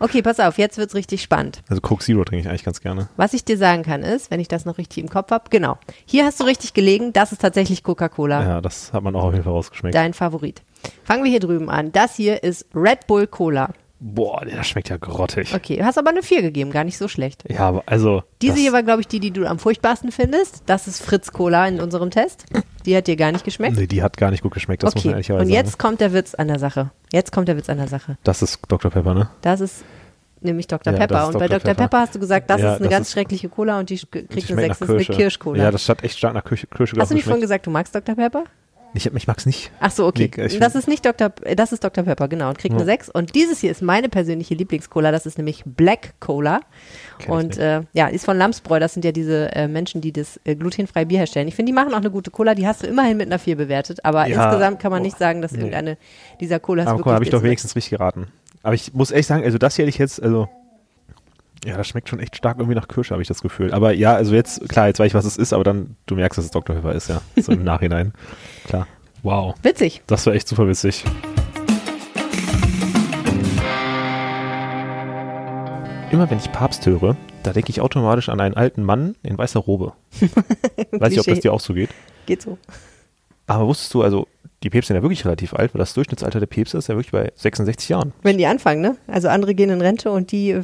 Okay, pass auf, jetzt wird's richtig spannend. Also Coke Zero trinke ich eigentlich ganz gerne. Was ich dir sagen kann ist, wenn ich das noch richtig im Kopf habe, genau. Hier hast du richtig gelegen, das ist tatsächlich Coca-Cola. Ja, das hat man auch auf jeden Fall rausgeschmeckt. Dein Favorit. Fangen wir hier drüben an. Das hier ist Red Bull Cola. Boah, der schmeckt ja grottig. Okay, du hast aber eine 4 gegeben, gar nicht so schlecht. Ja, aber also. Diese hier war, glaube ich, die, die du am furchtbarsten findest. Das ist Fritz Cola in unserem Test. Die hat dir gar nicht geschmeckt. Nee, die hat gar nicht gut geschmeckt, das muss man okay, ehrlicherweise und jetzt sagen. kommt der Witz an der Sache. Jetzt kommt der Witz an der Sache. Das ist Dr. Pepper, ne? Das ist nämlich Dr. Ja, Pepper. Und bei Dr. Dr. Pepper. Pepper hast du gesagt, das Ja, ist eine das ganz ist- schreckliche Cola und die kriegt Die eine schmeckt 6. Das ist eine Kirschcola. Ja, das hat echt stark nach Kirsche, Kirsche hast du nicht geschmeckt. gesagt, du magst Dr. Pepper? Ich, ich mag's nicht. Ach so, okay. Nee, das ist nicht Dr. P- Das ist Dr. Pepper, genau. Und kriegt eine Ja. 6. Und dieses hier ist meine persönliche Lieblingscola. Das ist nämlich Black Cola. Kenn und äh, ja, ist von Lamsbräu. Das sind ja diese äh, Menschen, die das äh, glutenfreie Bier herstellen. Ich finde, die machen auch eine gute Cola. Die hast du immerhin mit einer 4 bewertet. Aber Ja. insgesamt kann man Oh. nicht sagen, dass Nee. irgendeine dieser Colas Aber wirklich habe ich doch wenigstens richtig geraten. Aber ich muss echt sagen, also das hier hätte ich jetzt, also. Ja, das schmeckt schon echt stark irgendwie nach Kirsche, habe ich das Gefühl. Aber ja, also jetzt, klar, jetzt weiß ich, was es ist, aber dann, du merkst, dass es Dr. Pepper ist, ja. So im Nachhinein. Klar. Wow. Witzig. Das war echt super witzig. Immer wenn ich Papst höre, da denke ich automatisch an einen alten Mann in weißer Robe. Weiß nicht, ob das dir auch so geht. Geht so. Aber wusstest du, also die Päpste sind ja wirklich relativ alt, weil das Durchschnittsalter der Päpste ist ja wirklich bei 66 Jahren. Wenn die anfangen, ne? Also andere gehen in Rente und die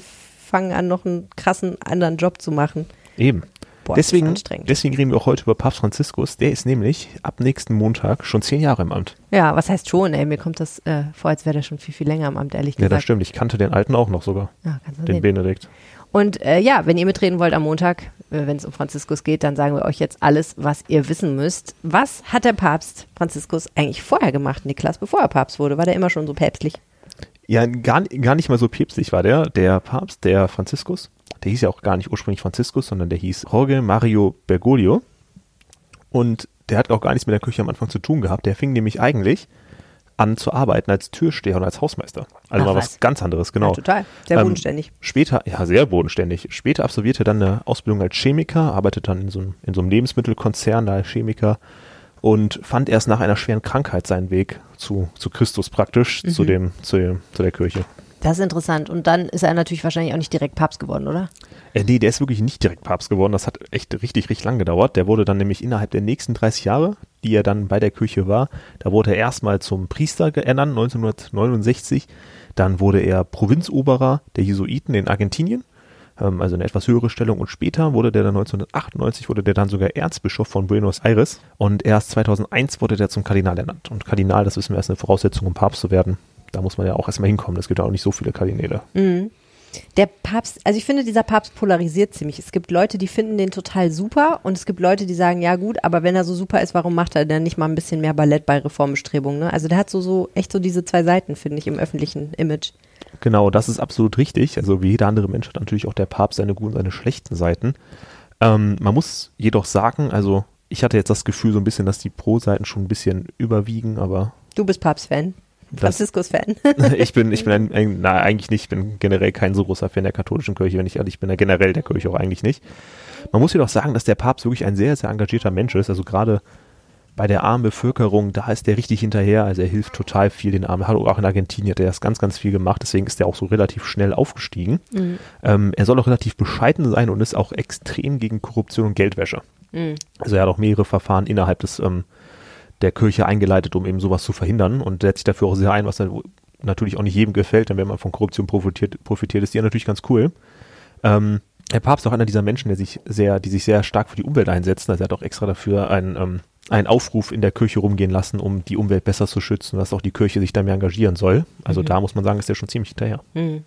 fangen an, noch einen krassen anderen Job zu machen. Eben. Boah, das ist deswegen, anstrengend. deswegen reden wir auch heute über Papst Franziskus. Der ist nämlich ab nächsten Montag schon zehn Jahre im Amt. Ja, was heißt schon, ey? Mir kommt das äh, vor, als wäre der schon viel, viel länger im Amt, ehrlich Ja, das gesagt. stimmt. Ich kannte den alten auch noch sogar, Ja, du den sehen. Benedikt. Und äh, ja, wenn ihr mitreden wollt am Montag, äh, wenn es um Franziskus geht, dann sagen wir euch jetzt alles, was ihr wissen müsst. Was hat der Papst Franziskus eigentlich vorher gemacht, Niklas, bevor er Papst wurde? War der immer schon so päpstlich? Ja, gar, gar nicht mal so päpstlich war der, der Papst, der Franziskus. Der hieß ja auch gar nicht ursprünglich Franziskus, sondern der hieß Jorge Mario Bergoglio. Und der hat auch gar nichts mit der Kirche am Anfang zu tun gehabt. Der fing nämlich eigentlich an zu arbeiten als Türsteher und als Hausmeister. Also Ach, mal was, was ganz anderes, genau. Ja, total, sehr ähm, bodenständig. Später, ja, sehr bodenständig. Später absolvierte er dann eine Ausbildung als Chemiker, arbeitet dann in so, einem, in so einem Lebensmittelkonzern da als Chemiker und fand erst nach einer schweren Krankheit seinen Weg zu, zu Christus praktisch, mhm. zu, dem, zu, dem, zu der Kirche. Das ist interessant. Und dann ist er natürlich wahrscheinlich auch nicht direkt Papst geworden, oder? Äh, nee, der ist wirklich nicht direkt Papst geworden. Das hat echt richtig, richtig lang gedauert. Der wurde dann nämlich innerhalb der nächsten 30 Jahre, die er dann bei der Kirche war, da wurde er erstmal zum Priester ernannt, 1969. Dann wurde er Provinzoberer der Jesuiten in Argentinien ähm, also eine etwas höhere Stellung. Und später wurde der dann 1998 wurde der dann sogar Erzbischof von Buenos Aires und erst 2001 wurde der zum Kardinal ernannt. Und Kardinal, das wissen wir, ist eine Voraussetzung, um Papst zu werden da muss man ja auch erstmal hinkommen. Es gibt auch nicht so viele Kardinäle. Mhm. Der Papst, also ich finde, dieser Papst polarisiert ziemlich. Es gibt Leute, die finden den total super und es gibt Leute, die sagen, ja gut, aber wenn er so super ist, warum macht er denn nicht mal ein bisschen mehr Ballett bei Reformbestrebungen? Ne? Also der hat so, so echt so diese zwei Seiten, finde ich, im öffentlichen Image. Genau, das ist absolut richtig. Also wie jeder andere Mensch hat natürlich auch der Papst seine guten, seine schlechten Seiten. Ähm, man muss jedoch sagen, also ich hatte jetzt das Gefühl so ein bisschen, dass die Pro-Seiten schon ein bisschen überwiegen, aber. Du bist Papst-Fan. Franziskus-Fan. ich bin, ich bin ein, ein, na, eigentlich nicht, ich bin generell kein so großer Fan der katholischen Kirche, wenn ich ehrlich bin, generell der Kirche auch eigentlich nicht. Man muss jedoch sagen, dass der Papst wirklich ein sehr, sehr engagierter Mensch ist, also gerade bei der armen Bevölkerung, da ist der richtig hinterher, also er hilft total viel den Armen, hat auch in Argentinien hat er das ganz, ganz viel gemacht, deswegen ist er auch so relativ schnell aufgestiegen. Mhm. Ähm, er soll auch relativ bescheiden sein und ist auch extrem gegen Korruption und Geldwäsche. Mhm. Also er hat auch mehrere Verfahren innerhalb des ähm, der Kirche eingeleitet, um eben sowas zu verhindern und setzt sich dafür auch sehr ein, was natürlich auch nicht jedem gefällt, denn wenn man von Korruption profitiert, profitiert ist die ja natürlich ganz cool. Ähm, der Papst ist auch einer dieser Menschen, der sich sehr, die sich sehr stark für die Umwelt einsetzen. Also er hat auch extra dafür einen, ähm, einen Aufruf in der Kirche rumgehen lassen, um die Umwelt besser zu schützen, dass auch die Kirche sich da mehr engagieren soll. Also mhm. da muss man sagen, ist er schon ziemlich hinterher. Mhm.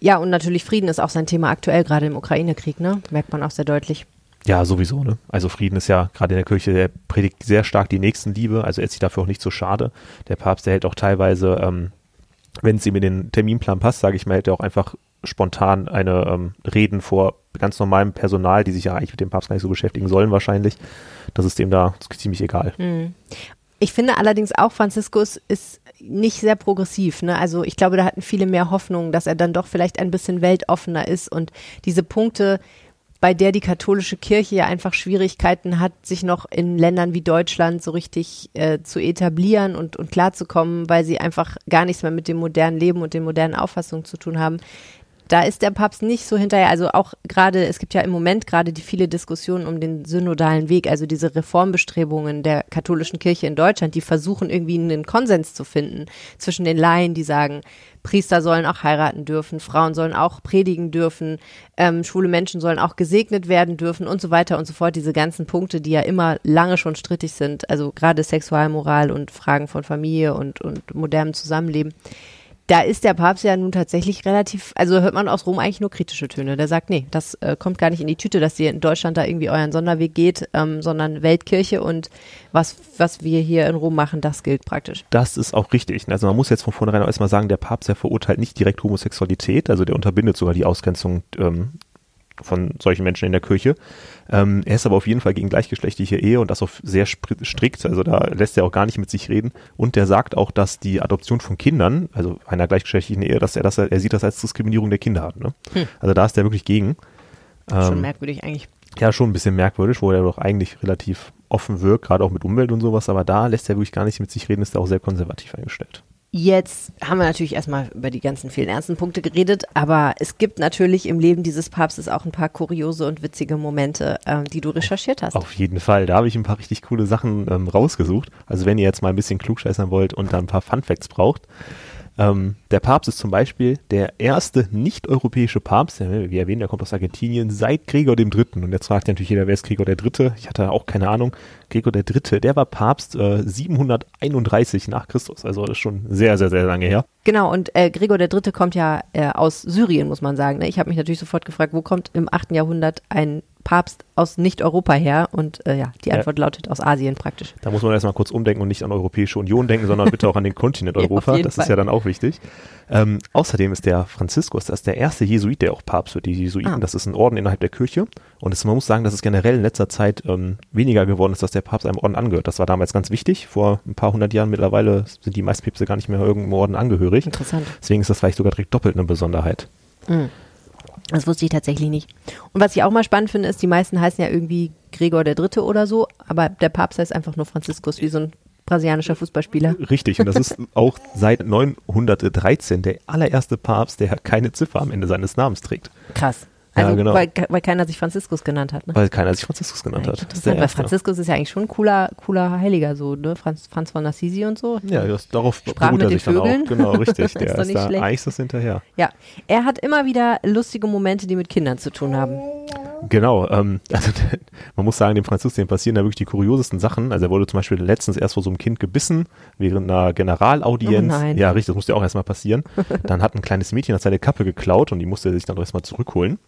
Ja, und natürlich Frieden ist auch sein Thema aktuell, gerade im Ukraine-Krieg, ne? Merkt man auch sehr deutlich. Ja, sowieso, ne? Also Frieden ist ja gerade in der Kirche, der predigt sehr stark die Nächstenliebe, also er ist sich dafür auch nicht so schade. Der Papst, der hält auch teilweise, ähm, wenn es ihm in den Terminplan passt, sage ich mal, hält er auch einfach spontan eine ähm, Reden vor ganz normalem Personal, die sich ja eigentlich mit dem Papst gar nicht so beschäftigen sollen wahrscheinlich. Das ist dem da ziemlich egal. Mhm. Ich finde allerdings auch, Franziskus ist nicht sehr progressiv. Ne? Also ich glaube, da hatten viele mehr Hoffnung, dass er dann doch vielleicht ein bisschen weltoffener ist und diese Punkte, bei der die katholische Kirche ja einfach Schwierigkeiten hat, sich noch in Ländern wie Deutschland so richtig äh, zu etablieren und, und klarzukommen, weil sie einfach gar nichts mehr mit dem modernen Leben und den modernen Auffassungen zu tun haben da ist der Papst nicht so hinterher. Also auch gerade, es gibt ja im Moment gerade die viele Diskussionen um den synodalen Weg, also diese Reformbestrebungen der katholischen Kirche in Deutschland, die versuchen irgendwie einen Konsens zu finden zwischen den Laien, die sagen, Priester sollen auch heiraten dürfen, Frauen sollen auch predigen dürfen, ähm, schwule Menschen sollen auch gesegnet werden dürfen und so weiter und so fort. Diese ganzen Punkte, die ja immer lange schon strittig sind, also gerade Sexualmoral und Fragen von Familie und, und modernem Zusammenleben da ist der Papst ja nun tatsächlich relativ, also hört man aus Rom eigentlich nur kritische Töne. Der sagt, nee, das äh, kommt gar nicht in die Tüte, dass ihr in Deutschland da irgendwie euren Sonderweg geht, ähm, sondern Weltkirche und was, was wir hier in Rom machen, das gilt praktisch. Das ist auch richtig. Also man muss jetzt von vornherein erstmal sagen, der Papst, der verurteilt nicht direkt Homosexualität, also der unterbindet sogar die Ausgrenzung ähm, von solchen Menschen in der Kirche. Ähm, er ist aber auf jeden Fall gegen gleichgeschlechtliche Ehe und das auch sehr strikt. Also da lässt er auch gar nicht mit sich reden. Und der sagt auch, dass die Adoption von Kindern, also einer gleichgeschlechtlichen Ehe, dass er das, er sieht das als Diskriminierung der Kinder an. Ne? Hm. Also da ist er wirklich gegen. Ähm, schon merkwürdig eigentlich. Ja, schon ein bisschen merkwürdig, wo er doch eigentlich relativ offen wirkt, gerade auch mit Umwelt und sowas. Aber da lässt er wirklich gar nicht mit sich reden, ist er auch sehr konservativ eingestellt. Jetzt haben wir natürlich erstmal über die ganzen vielen ernsten Punkte geredet, aber es gibt natürlich im Leben dieses Papstes auch ein paar kuriose und witzige Momente, ähm, die du recherchiert hast. Auf jeden Fall, da habe ich ein paar richtig coole Sachen ähm, rausgesucht. Also wenn ihr jetzt mal ein bisschen klugscheißern wollt und da ein paar Fun Facts braucht, ähm, der Papst ist zum Beispiel der erste nicht-europäische Papst, wie erwähnt, der kommt aus Argentinien, seit Gregor dem Dritten. Und jetzt fragt natürlich jeder, wer ist Gregor der Dritte? Ich hatte auch keine Ahnung. Gregor der Dritte, der war Papst äh, 731 nach Christus. Also das ist schon sehr, sehr, sehr lange her. Genau, und äh, Gregor der Dritte kommt ja äh, aus Syrien, muss man sagen. Ne? Ich habe mich natürlich sofort gefragt, wo kommt im 8. Jahrhundert ein Papst aus Nicht-Europa her? Und äh, ja, die Antwort ja. lautet aus Asien praktisch. Da muss man erstmal kurz umdenken und nicht an Europäische Union denken, sondern bitte auch an den Kontinent Europa. Ja, das Fall. ist ja dann auch wichtig. Ähm, außerdem ist der Franziskus, das ist der erste Jesuit, der auch Papst wird. Die Jesuiten, ah. das ist ein Orden innerhalb der Kirche. Und es, man muss sagen, dass es generell in letzter Zeit ähm, weniger geworden ist, dass der Papst einem Orden angehört. Das war damals ganz wichtig. Vor ein paar hundert Jahren mittlerweile sind die meisten Päpste gar nicht mehr irgendeinem Orden angehörig. Interessant. Deswegen ist das vielleicht sogar direkt doppelt eine Besonderheit. Mhm. Das wusste ich tatsächlich nicht. Und was ich auch mal spannend finde, ist, die meisten heißen ja irgendwie Gregor der Dritte oder so, aber der Papst heißt einfach nur Franziskus, wie so ein brasilianischer Fußballspieler. Richtig, und das ist auch seit 913 der allererste Papst, der keine Ziffer am Ende seines Namens trägt. Krass. Also, ja, genau. weil, weil keiner sich Franziskus genannt hat. Ne? Weil keiner sich Franziskus genannt ja, hat. Interessant, weil Franziskus ist ja eigentlich schon ein cooler, cooler Heiliger, so, ne? Franz, Franz von Assisi und so. Ja, das, darauf beruht er sich dann auch. Genau, richtig. Der ist, ist da schlecht. eigentlich das hinterher. Ja, er hat immer wieder lustige Momente, die mit Kindern zu tun haben. Genau, ähm, also man muss sagen, dem Franziskus, dem passieren da wirklich die kuriosesten Sachen. Also er wurde zum Beispiel letztens erst vor so einem Kind gebissen, während einer Generalaudienz. Oh nein. Ja, richtig, das musste ja auch erstmal passieren. Dann hat ein kleines Mädchen hat seine Kappe geklaut und die musste er sich dann erstmal zurückholen.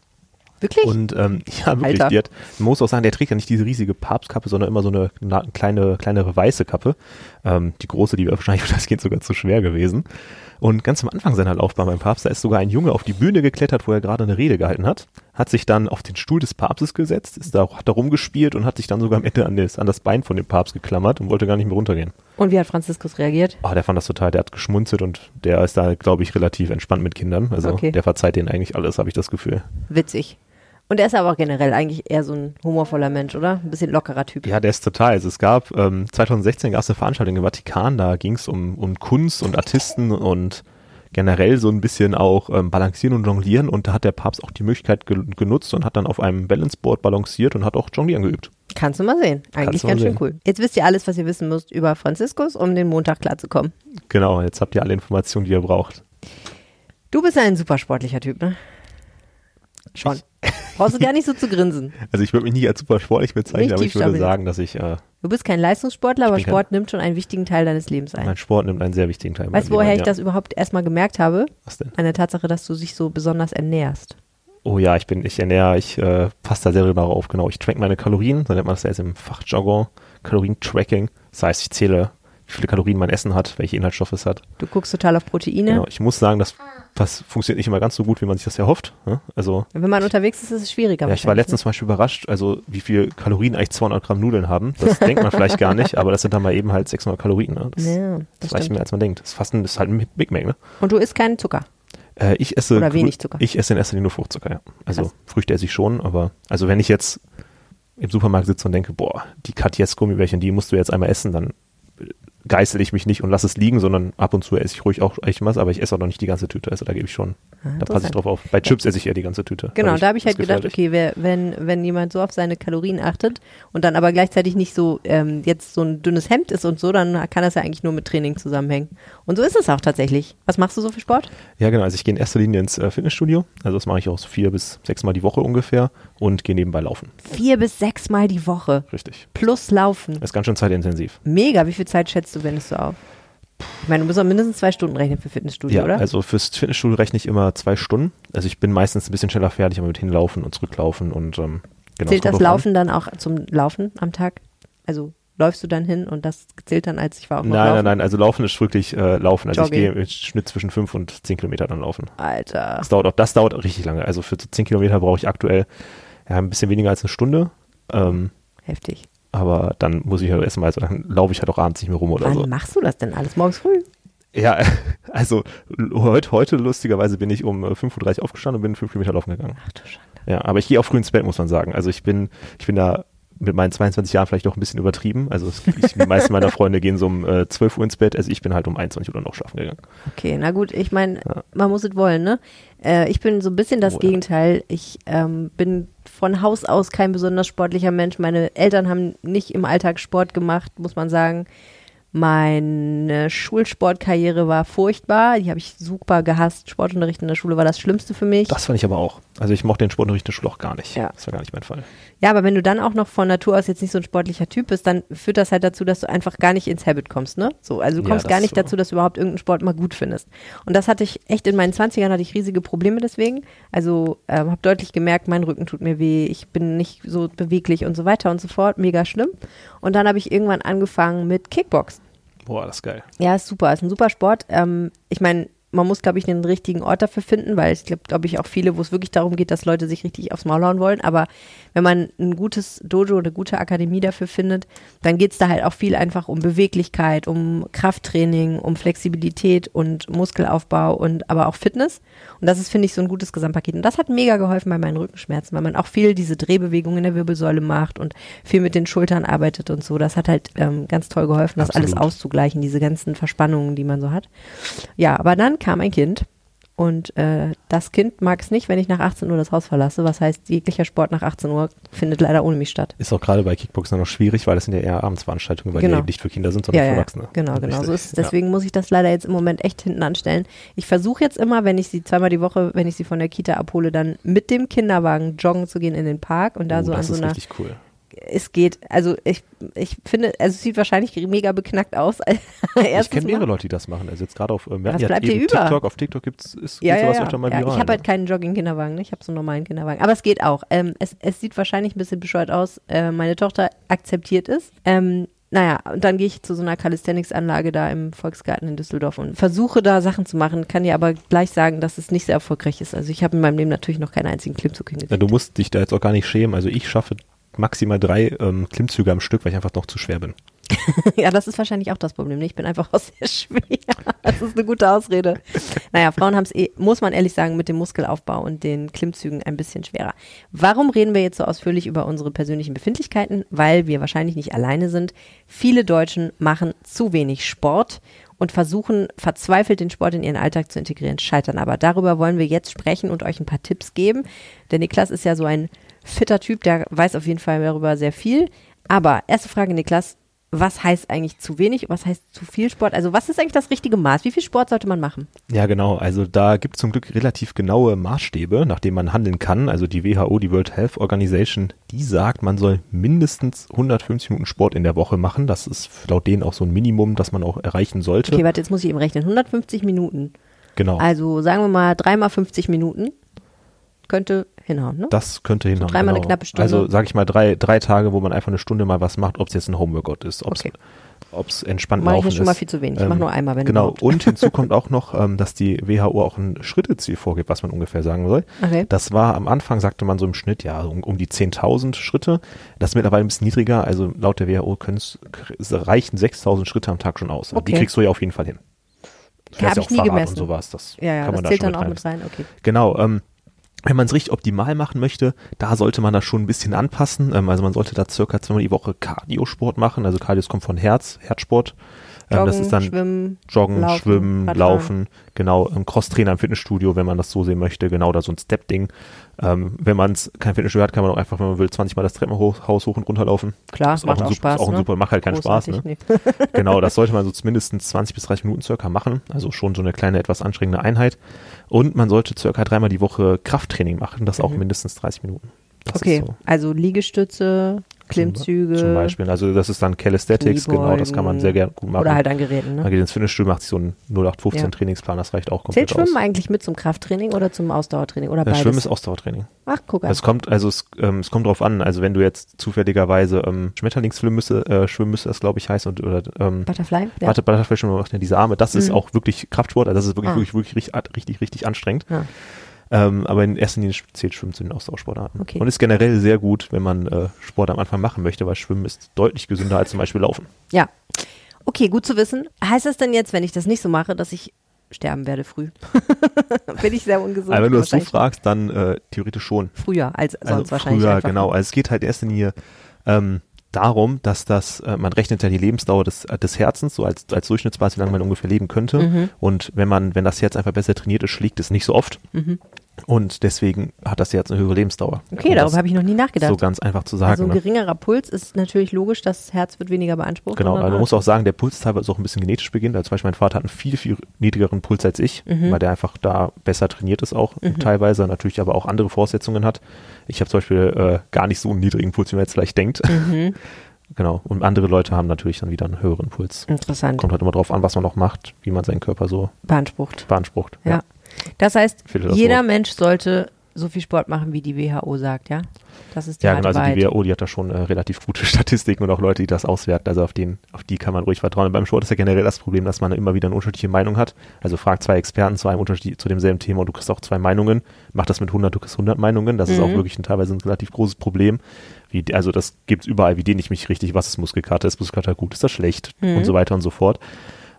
Wirklich? Und ähm, ja, wirklich. Die hat, man muss auch sagen, der trägt ja nicht diese riesige Papstkappe, sondern immer so eine, eine kleine, kleinere weiße Kappe. Ähm, die große, die wäre wahrscheinlich für das Kind sogar zu schwer gewesen. Und ganz am Anfang seiner Laufbahn beim Papst, da ist sogar ein Junge auf die Bühne geklettert, wo er gerade eine Rede gehalten hat, hat sich dann auf den Stuhl des Papstes gesetzt, ist da, hat da rumgespielt und hat sich dann sogar am Ende an das, an das Bein von dem Papst geklammert und wollte gar nicht mehr runtergehen. Und wie hat Franziskus reagiert? Oh, der fand das total, der hat geschmunzelt und der ist da, glaube ich, relativ entspannt mit Kindern. Also okay. der verzeiht denen eigentlich alles, habe ich das Gefühl. Witzig. Und er ist aber auch generell eigentlich eher so ein humorvoller Mensch, oder? Ein bisschen lockerer Typ. Ja, der ist total. Also es gab, ähm, 2016 gab es eine Veranstaltung im Vatikan, da ging es um, um Kunst und Artisten und generell so ein bisschen auch ähm, balancieren und jonglieren und da hat der Papst auch die Möglichkeit ge genutzt und hat dann auf einem Balanceboard balanciert und hat auch jonglieren geübt. Kannst du mal sehen. Eigentlich ganz schön sehen. cool. Jetzt wisst ihr alles, was ihr wissen müsst über Franziskus, um den Montag klarzukommen. Genau, jetzt habt ihr alle Informationen, die ihr braucht. Du bist ein super sportlicher Typ, ne? Schon. Brauchst du gar nicht so zu grinsen. Also ich würde mich nie als super sportlich bezeichnen, nicht aber ich würde sagen, dass ich. Äh, du bist kein Leistungssportler, aber Sport kein, nimmt schon einen wichtigen Teil deines Lebens ein. Mein Sport nimmt einen sehr wichtigen Teil. Weißt du, woher ich ja. das überhaupt erstmal gemerkt habe? Was denn? An der Tatsache, dass du dich so besonders ernährst. Oh ja, ich bin, ich ernähre, ich äh, passe da sehr genau auf, genau. Ich track meine Kalorien, so nennt man das ja jetzt im Fachjargon, Kalorien-Tracking. Das heißt, ich zähle wie viele Kalorien mein Essen hat, welche Inhaltsstoffe es hat. Du guckst total auf Proteine. Genau, ich muss sagen, das, das funktioniert nicht immer ganz so gut, wie man sich das erhofft. Ne? Also, Wenn man unterwegs ist, ist es schwieriger. Ja, ich war letztens ne? zum Beispiel überrascht, also wie viel Kalorien eigentlich 200 Gramm Nudeln haben. Das denkt man vielleicht gar nicht, aber das sind dann mal eben halt 600 Kalorien. Ne? Das, ja, das, das reicht mehr, als man denkt. Das ist fast ein, das ist halt ein Big Mac. Ne? Und du isst keinen Zucker? Äh, ich esse Oder wenig Zucker? Ich esse in erster Linie nur Fruchtzucker, ja. Also Krass. Früchte esse ich schon, aber also wenn ich jetzt im Supermarkt sitze und denke, boah, die Katjes Gummibärchen, die musst du jetzt einmal essen, dann geißel ich mich nicht und lasse es liegen, sondern ab und zu esse ich ruhig auch echt was, aber ich esse auch noch nicht die ganze Tüte. Also da gebe ich schon, ah, da passe ich drauf auf. Bei Chips esse ich eher die ganze Tüte. Genau, da habe ich halt gedacht, okay, wer, wenn, wenn jemand so auf seine Kalorien achtet und dann aber gleichzeitig nicht so ähm, jetzt so ein dünnes Hemd ist und so, dann kann das ja eigentlich nur mit Training zusammenhängen. Und so ist es auch tatsächlich. Was machst du so für Sport? Ja, genau. Also ich gehe in erster Linie ins äh, Fitnessstudio. Also das mache ich auch so vier bis sechs Mal die Woche ungefähr und gehe nebenbei laufen. Vier bis sechs Mal die Woche? Richtig. Plus laufen? Das ist ganz schön zeitintensiv. Mega. Wie viel Zeit schätzt du, wendest du auf? Ich meine, du musst auch mindestens zwei Stunden rechnen für Fitnessstudio, ja, oder? Also fürs Fitnessstudio rechne ich immer zwei Stunden. Also ich bin meistens ein bisschen schneller fertig, aber mit hinlaufen und zurücklaufen und ähm, genau. Zählt das Laufen an. dann auch zum Laufen am Tag? Also läufst du dann hin und das zählt dann als ich war auch noch Nein, laufen? nein, nein, also Laufen ist wirklich äh, Laufen. Also Jogging. ich gehe im Schnitt zwischen fünf und zehn Kilometer dann laufen. Alter. Das dauert auch, das dauert richtig lange. Also für zehn Kilometer brauche ich aktuell ja, ein bisschen weniger als eine Stunde. Ähm, Heftig. Aber dann muss ich halt erstmal, also dann laufe ich halt auch abends nicht mehr rum oder Wann so. Wann machst du das denn alles? Morgens früh? Ja, also heute, heute lustigerweise bin ich um 5.30 Uhr aufgestanden und bin fünf Kilometer laufen gegangen. Ach du Schande. Ja, aber ich gehe auch früh ins Bett, muss man sagen. Also ich bin, ich bin da mit meinen 22 Jahren vielleicht auch ein bisschen übertrieben. Also es, ich, die meisten meiner Freunde gehen so um äh, 12 Uhr ins Bett, also ich bin halt um 21 Uhr noch schlafen gegangen. Okay, na gut, ich meine, ja. man muss es wollen, ne? Äh, ich bin so ein bisschen das oh, Gegenteil. Ich ähm, bin von Haus aus kein besonders sportlicher Mensch. Meine Eltern haben nicht im Alltag Sport gemacht, muss man sagen. Meine Schulsportkarriere war furchtbar. Die habe ich super gehasst. Sportunterricht in der Schule war das Schlimmste für mich. Das fand ich aber auch. Also ich mochte den Sportunterricht in der Schule auch gar nicht. Ja. Das war gar nicht mein Fall. Ja, aber wenn du dann auch noch von Natur aus jetzt nicht so ein sportlicher Typ bist, dann führt das halt dazu, dass du einfach gar nicht ins Habit kommst, ne? So, also du Ja, kommst das gar nicht so. dazu, dass du überhaupt irgendeinen Sport mal gut findest. Und das hatte ich echt in meinen 20ern hatte ich riesige Probleme deswegen. Also ähm, habe deutlich gemerkt, mein Rücken tut mir weh, ich bin nicht so beweglich und so weiter und so fort, mega schlimm. Und dann habe ich irgendwann angefangen mit Kickbox. Boah, das ist geil. Ja, ist super, ist ein super Sport. Ähm, ich meine, man muss, glaube ich, den richtigen Ort dafür finden, weil es gibt, glaube ich, auch viele, wo es wirklich darum geht, dass Leute sich richtig aufs Maul hauen wollen. Aber wenn man ein gutes Dojo oder eine gute Akademie dafür findet, dann geht es da halt auch viel einfach um Beweglichkeit, um Krafttraining, um Flexibilität und Muskelaufbau und aber auch Fitness. Und das ist, finde ich, so ein gutes Gesamtpaket. Und das hat mega geholfen bei meinen Rückenschmerzen, weil man auch viel diese Drehbewegungen in der Wirbelsäule macht und viel mit den Schultern arbeitet und so. Das hat halt ähm, ganz toll geholfen, das alles Absolut. auszugleichen, diese ganzen Verspannungen, die man so hat. Ja, aber dann kam ein Kind und äh, das Kind mag es nicht, wenn ich nach 18 Uhr das Haus verlasse. Was heißt, jeglicher Sport nach 18 Uhr findet leider ohne mich statt. Ist auch gerade bei Kickboxen noch schwierig, weil das sind ja eher Abendsveranstaltungen, weil Genau. die eben nicht für Kinder sind, sondern Ja, für ja, Erwachsene. genau, genau. So ist es. Deswegen muss ich das leider jetzt im Moment echt hinten anstellen. Ich versuche jetzt immer, wenn ich sie zweimal die Woche, wenn ich sie von der Kita abhole, dann mit dem Kinderwagen joggen zu gehen in den Park und da Ja. oh, so an das so ist einer richtig cool. Es geht, also ich, ich finde, also es sieht wahrscheinlich mega beknackt aus. Ich kenne mehrere. Leute, die das machen. Also jetzt gerade auf ähm, Was ja bleibt dir eben über? TikTok, auf TikTok gibt's ist, Ja, geht ja, sowas ja. öfter mal ja viral. ich habe halt ne? keinen Jogging-Kinderwagen, ne? ich habe so einen normalen Kinderwagen. Aber es geht auch. Ähm, es, es sieht wahrscheinlich ein bisschen bescheuert aus. Äh, meine Tochter akzeptiert es. Ähm, naja, und dann gehe ich zu so einer Calisthenics-Anlage da im Volksgarten in Düsseldorf und versuche da Sachen zu machen, kann dir aber gleich sagen, dass es nicht sehr erfolgreich ist. Also ich habe in meinem Leben natürlich noch keinen einzigen Klimmzug Ja, hingekriegt. du musst dich da jetzt auch gar nicht schämen. Also ich schaffe maximal drei ähm, Klimmzüge am Stück, weil ich einfach noch zu schwer bin. Ja, das ist wahrscheinlich auch das Problem. ne? Ich bin einfach auch sehr schwer. Das ist eine gute Ausrede. Naja, Frauen haben es eh, muss man ehrlich sagen, mit dem Muskelaufbau und den Klimmzügen ein bisschen schwerer. Warum reden wir jetzt so ausführlich über unsere persönlichen Befindlichkeiten? Weil wir wahrscheinlich nicht alleine sind. Viele Deutschen machen zu wenig Sport und versuchen verzweifelt den Sport in ihren Alltag zu integrieren, scheitern aber. Darüber wollen wir jetzt sprechen und euch ein paar Tipps geben. Der Niklas ist ja so ein fitter Typ, der weiß auf jeden Fall darüber sehr viel. Aber erste Frage, Niklas, was heißt eigentlich zu wenig, was heißt zu viel Sport? Also was ist eigentlich das richtige Maß? Wie viel Sport sollte man machen? Ja, genau. Also da gibt es zum Glück relativ genaue Maßstäbe, nach denen man handeln kann. Also die WHO, die World Health Organization, die sagt, man soll mindestens 150 Minuten Sport in der Woche machen. Das ist laut denen auch so ein Minimum, das man auch erreichen sollte. Okay, warte, jetzt muss ich eben rechnen. 150 Minuten. genau. Also sagen wir mal dreimal 50 Minuten. Könnte hinhauen, ne? Das könnte hinhauen. dreimal eine genau. knappe Stunde. Also sag ich mal drei, drei Tage, wo man einfach eine Stunde mal was macht, ob es jetzt ein Homeworkout ist, ob es Okay. ob's entspannt Mach ich laufen mir schon mal ist. viel zu wenig. Ich mach Ähm, nur einmal, wenn Genau. überhaupt. Und hinzu kommt auch noch, ähm, dass die WHO auch ein Schritteziel vorgibt, was man ungefähr sagen soll. Okay. Das war am Anfang, sagte man so im Schnitt, ja, um, um die 10.000 Schritte. Das ist mittlerweile ein bisschen niedriger. Also laut der WHO reichen 6.000 Schritte am Tag schon aus. Also Die Okay. kriegst du ja auf jeden Fall hin. Du Hab fährst ja ich nie Fahrrad gemessen. und sowas. Das Ja, ja, kann man das da zählt schon dann auch mit rein. Okay. Genau, ähm, wenn man es richtig optimal machen möchte, da sollte man das schon ein bisschen anpassen. Ähm, also man sollte da circa zweimal die Woche Cardiosport machen. Also Cardios kommt von Herz, Herzsport. Ähm, Joggen, das ist dann Schwimmen, Joggen, Laufen, Schwimmen, Radfahren. Laufen, genau, ähm, Crosstrainer im Fitnessstudio, wenn man das so sehen möchte, genau, da so ein Step-Ding. Ähm, wenn man es kein Fitnessstudio hat, kann man auch einfach, wenn man will, 20 Mal das Treppenhaus hoch und runter laufen. Klar, Ist macht ein auch super, Spaß. Ist auch ein ne? super, macht halt keinen Spaß, ne? Großartig. Genau, das sollte man so mindestens 20 bis 30 Minuten circa machen. Also schon so eine kleine, etwas anstrengende Einheit. Und man sollte circa dreimal die Woche Krafttraining machen, das auch Mhm. mindestens 30 Minuten. Das Okay, so. also Liegestütze, Klimmzüge Zum Beispiel. Also das ist dann Calisthetics, genau, das kann man sehr gerne gut machen. oder halt an Geräten. Man Ne? geht ins Fitnessstudio, macht sich so einen 0815 Ja. Trainingsplan, das reicht auch komplett Zählt Schwimmen aus. eigentlich mit zum Krafttraining oder zum Ausdauertraining oder beides? Schwimmen ist Ausdauertraining. Ach, guck an. Es kommt, also es, ähm, es kommt drauf an. Also wenn du jetzt zufälligerweise ähm, Schmetterlingsschwimmen müsste, äh, schwimmen müsste, das glaube ich heißt und oder ähm, Butterfly? Ja. Warte, Butterfly schwimmen macht ja diese Arme. Das ist Mhm. auch wirklich Kraftsport. Also das ist wirklich, Ah. wirklich, wirklich richtig, richtig, richtig anstrengend. Ja. Ähm, aber in erster Linie zählt Schwimmen zu den Ausdauersportarten. Okay. Und ist generell sehr gut, wenn man äh, Sport am Anfang machen möchte, weil Schwimmen ist deutlich gesünder als zum Beispiel Laufen. Ja. Okay, gut zu wissen. Heißt das denn jetzt, wenn ich das nicht so mache, dass ich sterben werde früh? Bin ich sehr ungesund? Aber wenn du das so fragst, dann äh, theoretisch schon. Früher als sonst Also wahrscheinlich. früher, genau. Also es geht halt in erster Linie ähm, darum, dass das, äh, man rechnet ja die Lebensdauer des, äh, des Herzens, so als, als Durchschnittsmaß, wie lange man ungefähr leben könnte. Mhm. Und wenn man, wenn das Herz einfach besser trainiert ist, schlägt es nicht so oft. Mhm. Und deswegen hat das jetzt eine höhere Lebensdauer. Okay, um darüber habe ich noch nie nachgedacht. So ganz einfach zu sagen. also ein ne? geringerer Puls ist natürlich logisch, das Herz wird weniger beansprucht. Genau, also man muss auch sagen, der Puls teilweise auch ein bisschen genetisch beginnt. Also zum Beispiel mein Vater hat einen viel, viel niedrigeren Puls als ich, Mhm. weil der einfach da besser trainiert ist auch teilweise, natürlich aber auch andere Voraussetzungen hat. Ich habe zum Beispiel äh, gar nicht so einen niedrigen Puls, wie man jetzt vielleicht denkt. Mhm. Genau, und andere Leute haben natürlich dann wieder einen höheren Puls. Interessant. Kommt halt immer drauf an, was man noch macht, wie man seinen Körper so Beansprucht. beansprucht. Ja. Das heißt, das jeder. Mensch sollte so viel Sport machen, wie die WHO sagt, ja? Das ist die Ja, genau, also die. WHO, die hat da schon äh, relativ gute Statistiken und auch Leute, die das auswerten. Also auf, den, auf die kann man ruhig vertrauen. Und beim Sport ist ja generell das Problem, dass man immer wieder eine unterschiedliche Meinung hat. Also frag zwei Experten zu einem Unterschied, zu demselben Thema und du kriegst auch zwei Meinungen. Mach das mit 100, du kriegst 100 Meinungen. Das ist auch Mhm. wirklich ein, teilweise ein relativ großes Problem. Wie, also das gibt's überall. Wie dehne ich mich richtig? Was ist Muskelkater? Ist Muskelkater gut? Ist das schlecht? Mhm. Und so weiter und so fort.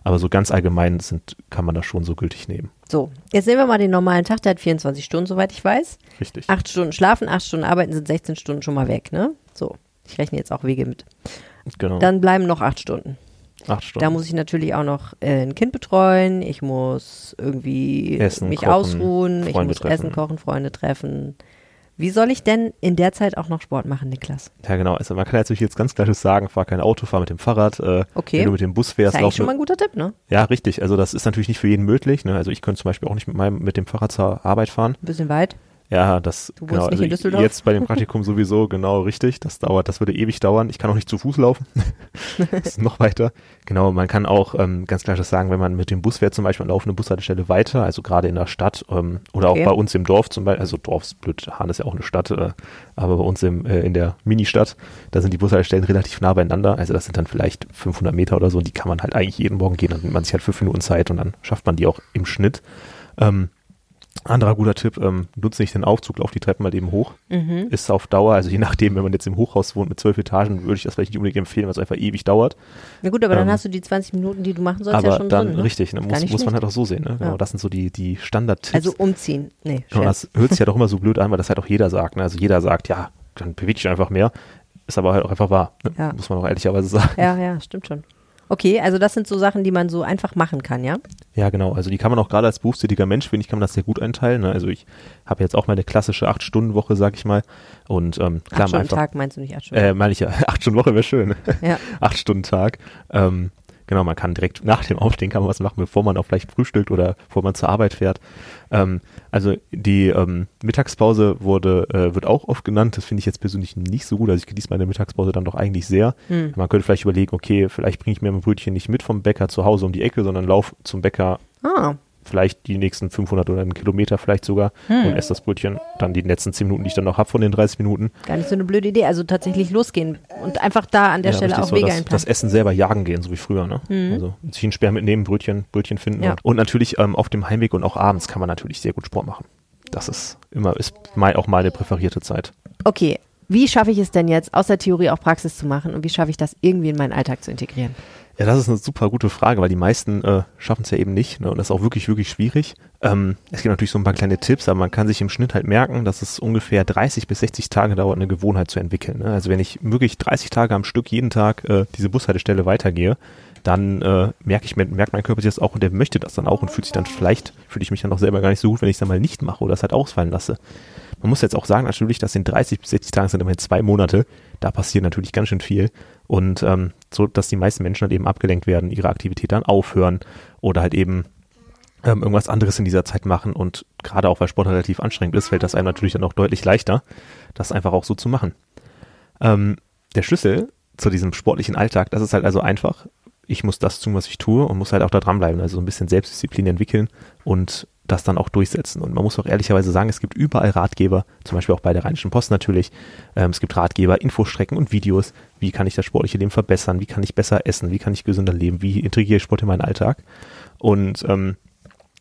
Aber so ganz allgemein sind, kann man das schon so gültig nehmen. So, jetzt nehmen wir mal den normalen Tag, der hat 24 Stunden, soweit ich weiß. Richtig. Acht Stunden schlafen, acht Stunden arbeiten, sind 16 Stunden schon mal weg, ne? So, ich rechne jetzt auch Wege mit. Genau. Dann bleiben noch acht Stunden. Acht Stunden. Da muss ich natürlich auch noch äh, ein Kind betreuen, ich muss irgendwie Essen, mich kochen, ausruhen, ich Freunde muss treffen. essen, kochen, Freunde treffen. Wie soll ich denn in der Zeit auch noch Sport machen, Niklas? Ja, genau. Also man kann natürlich jetzt ganz klar sagen, fahr kein Auto, fahr mit dem Fahrrad. Äh, Okay. Wenn du mit dem Bus Das fährst, ist eigentlich lauf schon mal ein guter Tipp, ne? Ja, richtig. Also das ist natürlich nicht für jeden möglich. Ne? Also ich könnte zum Beispiel auch nicht mit meinem mit dem Fahrrad zur Arbeit fahren. Ein bisschen weit. Ja, das Du genau. Also jetzt bei dem Praktikum sowieso genau richtig. Das dauert, das würde ewig dauern. Ich kann auch nicht zu Fuß laufen. das ist noch weiter. Genau, man kann auch ähm, ganz klar das sagen, wenn man mit dem Bus fährt, zum Beispiel an laufende Bushaltestelle weiter, also gerade in der Stadt ähm, oder Okay. auch bei uns im Dorf zum Beispiel, also Dorf ist blöd, Hahn ist ja auch eine Stadt, äh, aber bei uns im, äh, in der Ministadt, da sind die Bushaltestellen relativ nah beieinander. Also das sind dann vielleicht 500 Meter oder so und die kann man halt eigentlich jeden Morgen gehen. Dann nimmt man sich halt fünf Minuten Zeit und dann schafft man die auch im Schnitt. Ähm, anderer guter Tipp, ähm, nutze nicht den Aufzug, lauf die Treppen mal eben hoch. Mhm. Ist auf Dauer, also je nachdem, wenn man jetzt im Hochhaus wohnt mit zwölf Etagen, würde ich das vielleicht nicht unbedingt empfehlen, weil es einfach ewig dauert. Na gut, aber dann Ähm, hast du die 20 Minuten, die du machen sollst, ja Aber schon dann, drin. Ne? richtig, dann Gar muss, muss man halt auch so sehen. Ne? Genau, Ja. das sind so die, die Standardtipps. Also umziehen. Nee, Genau, das hört sich ja doch immer so blöd an, weil das halt auch jeder sagt. Ne? Also jeder sagt, ja, dann bewege dich einfach mehr. Ist aber halt auch einfach wahr. Ne? Ja. Muss man auch ehrlicherweise sagen. Ja, ja, stimmt schon. Okay, also das sind so Sachen, die man so einfach machen kann, ja? Ja, genau. Also die kann man auch gerade als berufstätiger Mensch, finde ich, kann man das sehr gut einteilen. Ne? Also ich habe jetzt auch meine klassische Acht-Stunden-Woche, sag ich mal. Und ähm, klar, acht Stunden einfach, Tag meinst du nicht acht Stunden? Äh, meine ich ja, acht Stunden Woche wäre schön. Ja. acht Stunden Tag. Ähm, genau, man kann direkt nach dem Aufstehen kann man was machen, bevor man auch vielleicht frühstückt oder bevor man zur Arbeit fährt. Ähm, also die ähm, Mittagspause wurde, äh, wird auch oft genannt. Das finde ich jetzt persönlich nicht so gut. Also ich genieße meine Mittagspause dann doch eigentlich sehr. Hm. Man könnte vielleicht überlegen, okay, vielleicht bringe ich mir mein Brötchen nicht mit vom Bäcker zu Hause um die Ecke, sondern lauf zum Bäcker Ah, vielleicht die nächsten 500 oder einen Kilometer vielleicht sogar Hm. und esse das Brötchen dann die letzten 10 Minuten, die ich dann noch habe von den 30 Minuten. gar nicht so eine blöde Idee. Also tatsächlich losgehen und einfach da an der Ja, Stelle auch so, Wege das, einplanen. das Essen selber jagen gehen, so wie früher. Ne? Also sich einen Speer mitnehmen, Brötchen, Brötchen finden. Ja. Und, und natürlich ähm, auf dem Heimweg und auch abends kann man natürlich sehr gut Sport machen. Das ist immer, ist mal, auch meine präferierte Zeit. Okay, wie schaffe ich es denn jetzt, aus der Theorie auch Praxis zu machen und wie schaffe ich das irgendwie in meinen Alltag zu integrieren? Ja, das ist eine super gute Frage, weil die meisten äh, schaffen es ja eben nicht. Ne? Und das ist auch wirklich, wirklich schwierig. Ähm, es gibt natürlich so ein paar kleine Tipps, aber man kann sich im Schnitt halt merken, dass es ungefähr 30 bis 60 Tage dauert, eine Gewohnheit zu entwickeln. Ne? Also wenn ich wirklich 30 Tage am Stück jeden Tag äh, diese Bushaltestelle weitergehe, dann äh, merke ich, merkt mein Körper sich das auch und der möchte das dann auch und fühlt sich dann vielleicht, fühle ich mich dann auch selber gar nicht so gut, wenn ich es dann mal nicht mache oder es halt ausfallen lasse. Man muss jetzt auch sagen, natürlich, das sind 30 bis 60 Tage, sind immerhin zwei Monate. Da passiert natürlich ganz schön viel. Und ähm, so, dass die meisten Menschen halt eben abgelenkt werden, ihre Aktivität dann aufhören oder halt eben ähm, irgendwas anderes in dieser Zeit machen. Und gerade auch, weil Sport relativ anstrengend ist, fällt das einem natürlich dann auch deutlich leichter, das einfach auch so zu machen. Ähm, der Schlüssel zu diesem sportlichen Alltag, das ist halt also einfach. Ich muss das tun, was ich tue und muss halt auch da dranbleiben. Also so ein bisschen Selbstdisziplin entwickeln und das dann auch durchsetzen. Und man muss auch ehrlicherweise sagen, es gibt überall Ratgeber, zum Beispiel auch bei der Rheinischen Post natürlich. Ähm, es gibt Ratgeber, Infostrecken und Videos. Wie kann ich das sportliche Leben verbessern? Wie kann ich besser essen? Wie kann ich gesünder leben? Wie integriere ich Sport in meinen Alltag? Und ähm,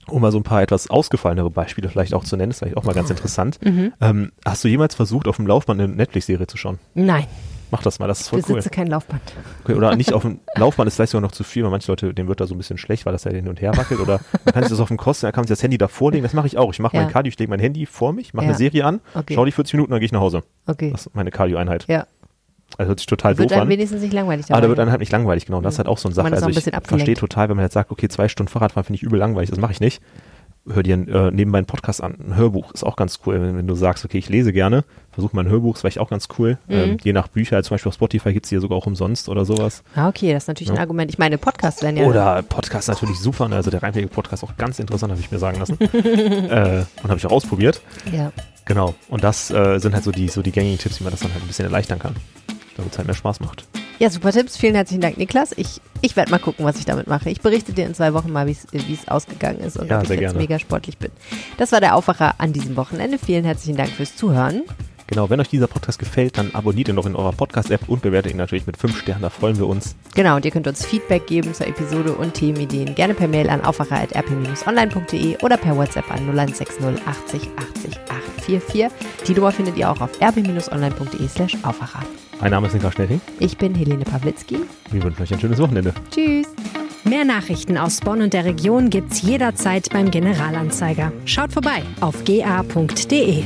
um mal so ein paar etwas ausgefallenere Beispiele vielleicht auch zu nennen, ist vielleicht auch mal ganz interessant. Ähm, hast du jemals versucht, auf dem Laufband eine Netflix-Serie zu schauen? Nein, Mach das mal, das ist voll cool. besitze kein Laufband. Okay, oder nicht auf dem Laufband ist vielleicht sogar noch zu viel, weil manche Leute, denen wird da so ein bisschen schlecht, weil das ja hin und her wackelt. Oder man kann sich das auf dem Kosten, dann kann man sich das Handy davor legen. Das mache ich auch. Ich mache Ja. mein Cardio, ich lege mein Handy vor mich, mache Ja. eine Serie an, Okay. schau die 40 Minuten, dann gehe ich nach Hause. Okay. Das ist meine Cardio-Einheit. Ja, Also hört sich total wird doof an. wenigstens nicht langweilig Aber dabei. da wird dann halt nicht langweilig, genau. Und das ist halt auch so eine Man Sache. auch Also ich verstehe total, wenn man jetzt sagt, okay, zwei Stunden Fahrradfahren finde ich übel langweilig, das mache ich nicht. Hör dir äh, nebenbei einen Podcast an. Ein Hörbuch ist auch ganz cool, wenn, wenn du sagst, okay, ich lese gerne, versuch mal ein Hörbuch, das wäre ich auch ganz cool. Mhm. Ähm, je nach Bücher, zum Beispiel auf Spotify gibt es hier sogar auch umsonst oder sowas. Ah, okay, das ist natürlich ja. ein Argument. Ich meine, Podcasts werden ja. Oder Podcast natürlich super, ne? also der reinwege Podcast auch ganz interessant, habe ich mir sagen lassen. äh, und habe ich auch ausprobiert. Ja. Genau. Und das äh, sind halt so die, so die gängigen Tipps, wie man das dann halt ein bisschen erleichtern kann, damit es halt mehr Spaß macht. Ja, super Tipps. Vielen herzlichen Dank, Niklas. Ich, ich werde mal gucken, was ich damit mache. Ich berichte dir in zwei Wochen mal, wie es ausgegangen ist und ja, ob ich jetzt gerne. mega sportlich bin. Das war der Aufwacher an diesem Wochenende. Vielen herzlichen Dank fürs Zuhören. Genau, wenn euch dieser Podcast gefällt, dann abonniert ihn doch in eurer Podcast-App und bewertet ihn natürlich mit 5 Sternen, da freuen wir uns. Genau, und ihr könnt uns Feedback geben zur Episode und Themenideen gerne per Mail an aufwacher.rp-online.de oder per WhatsApp an 0160 80 80 844. Die Nummer findet ihr auch auf rp-online.de slash aufwacher. Mein Name ist Niklas Schnelling. Ich bin Helene Pawlitzki. Wir wünschen euch ein schönes Wochenende. Tschüss. Mehr Nachrichten aus Bonn und der Region gibt's jederzeit beim Generalanzeiger. Schaut vorbei auf ga.de.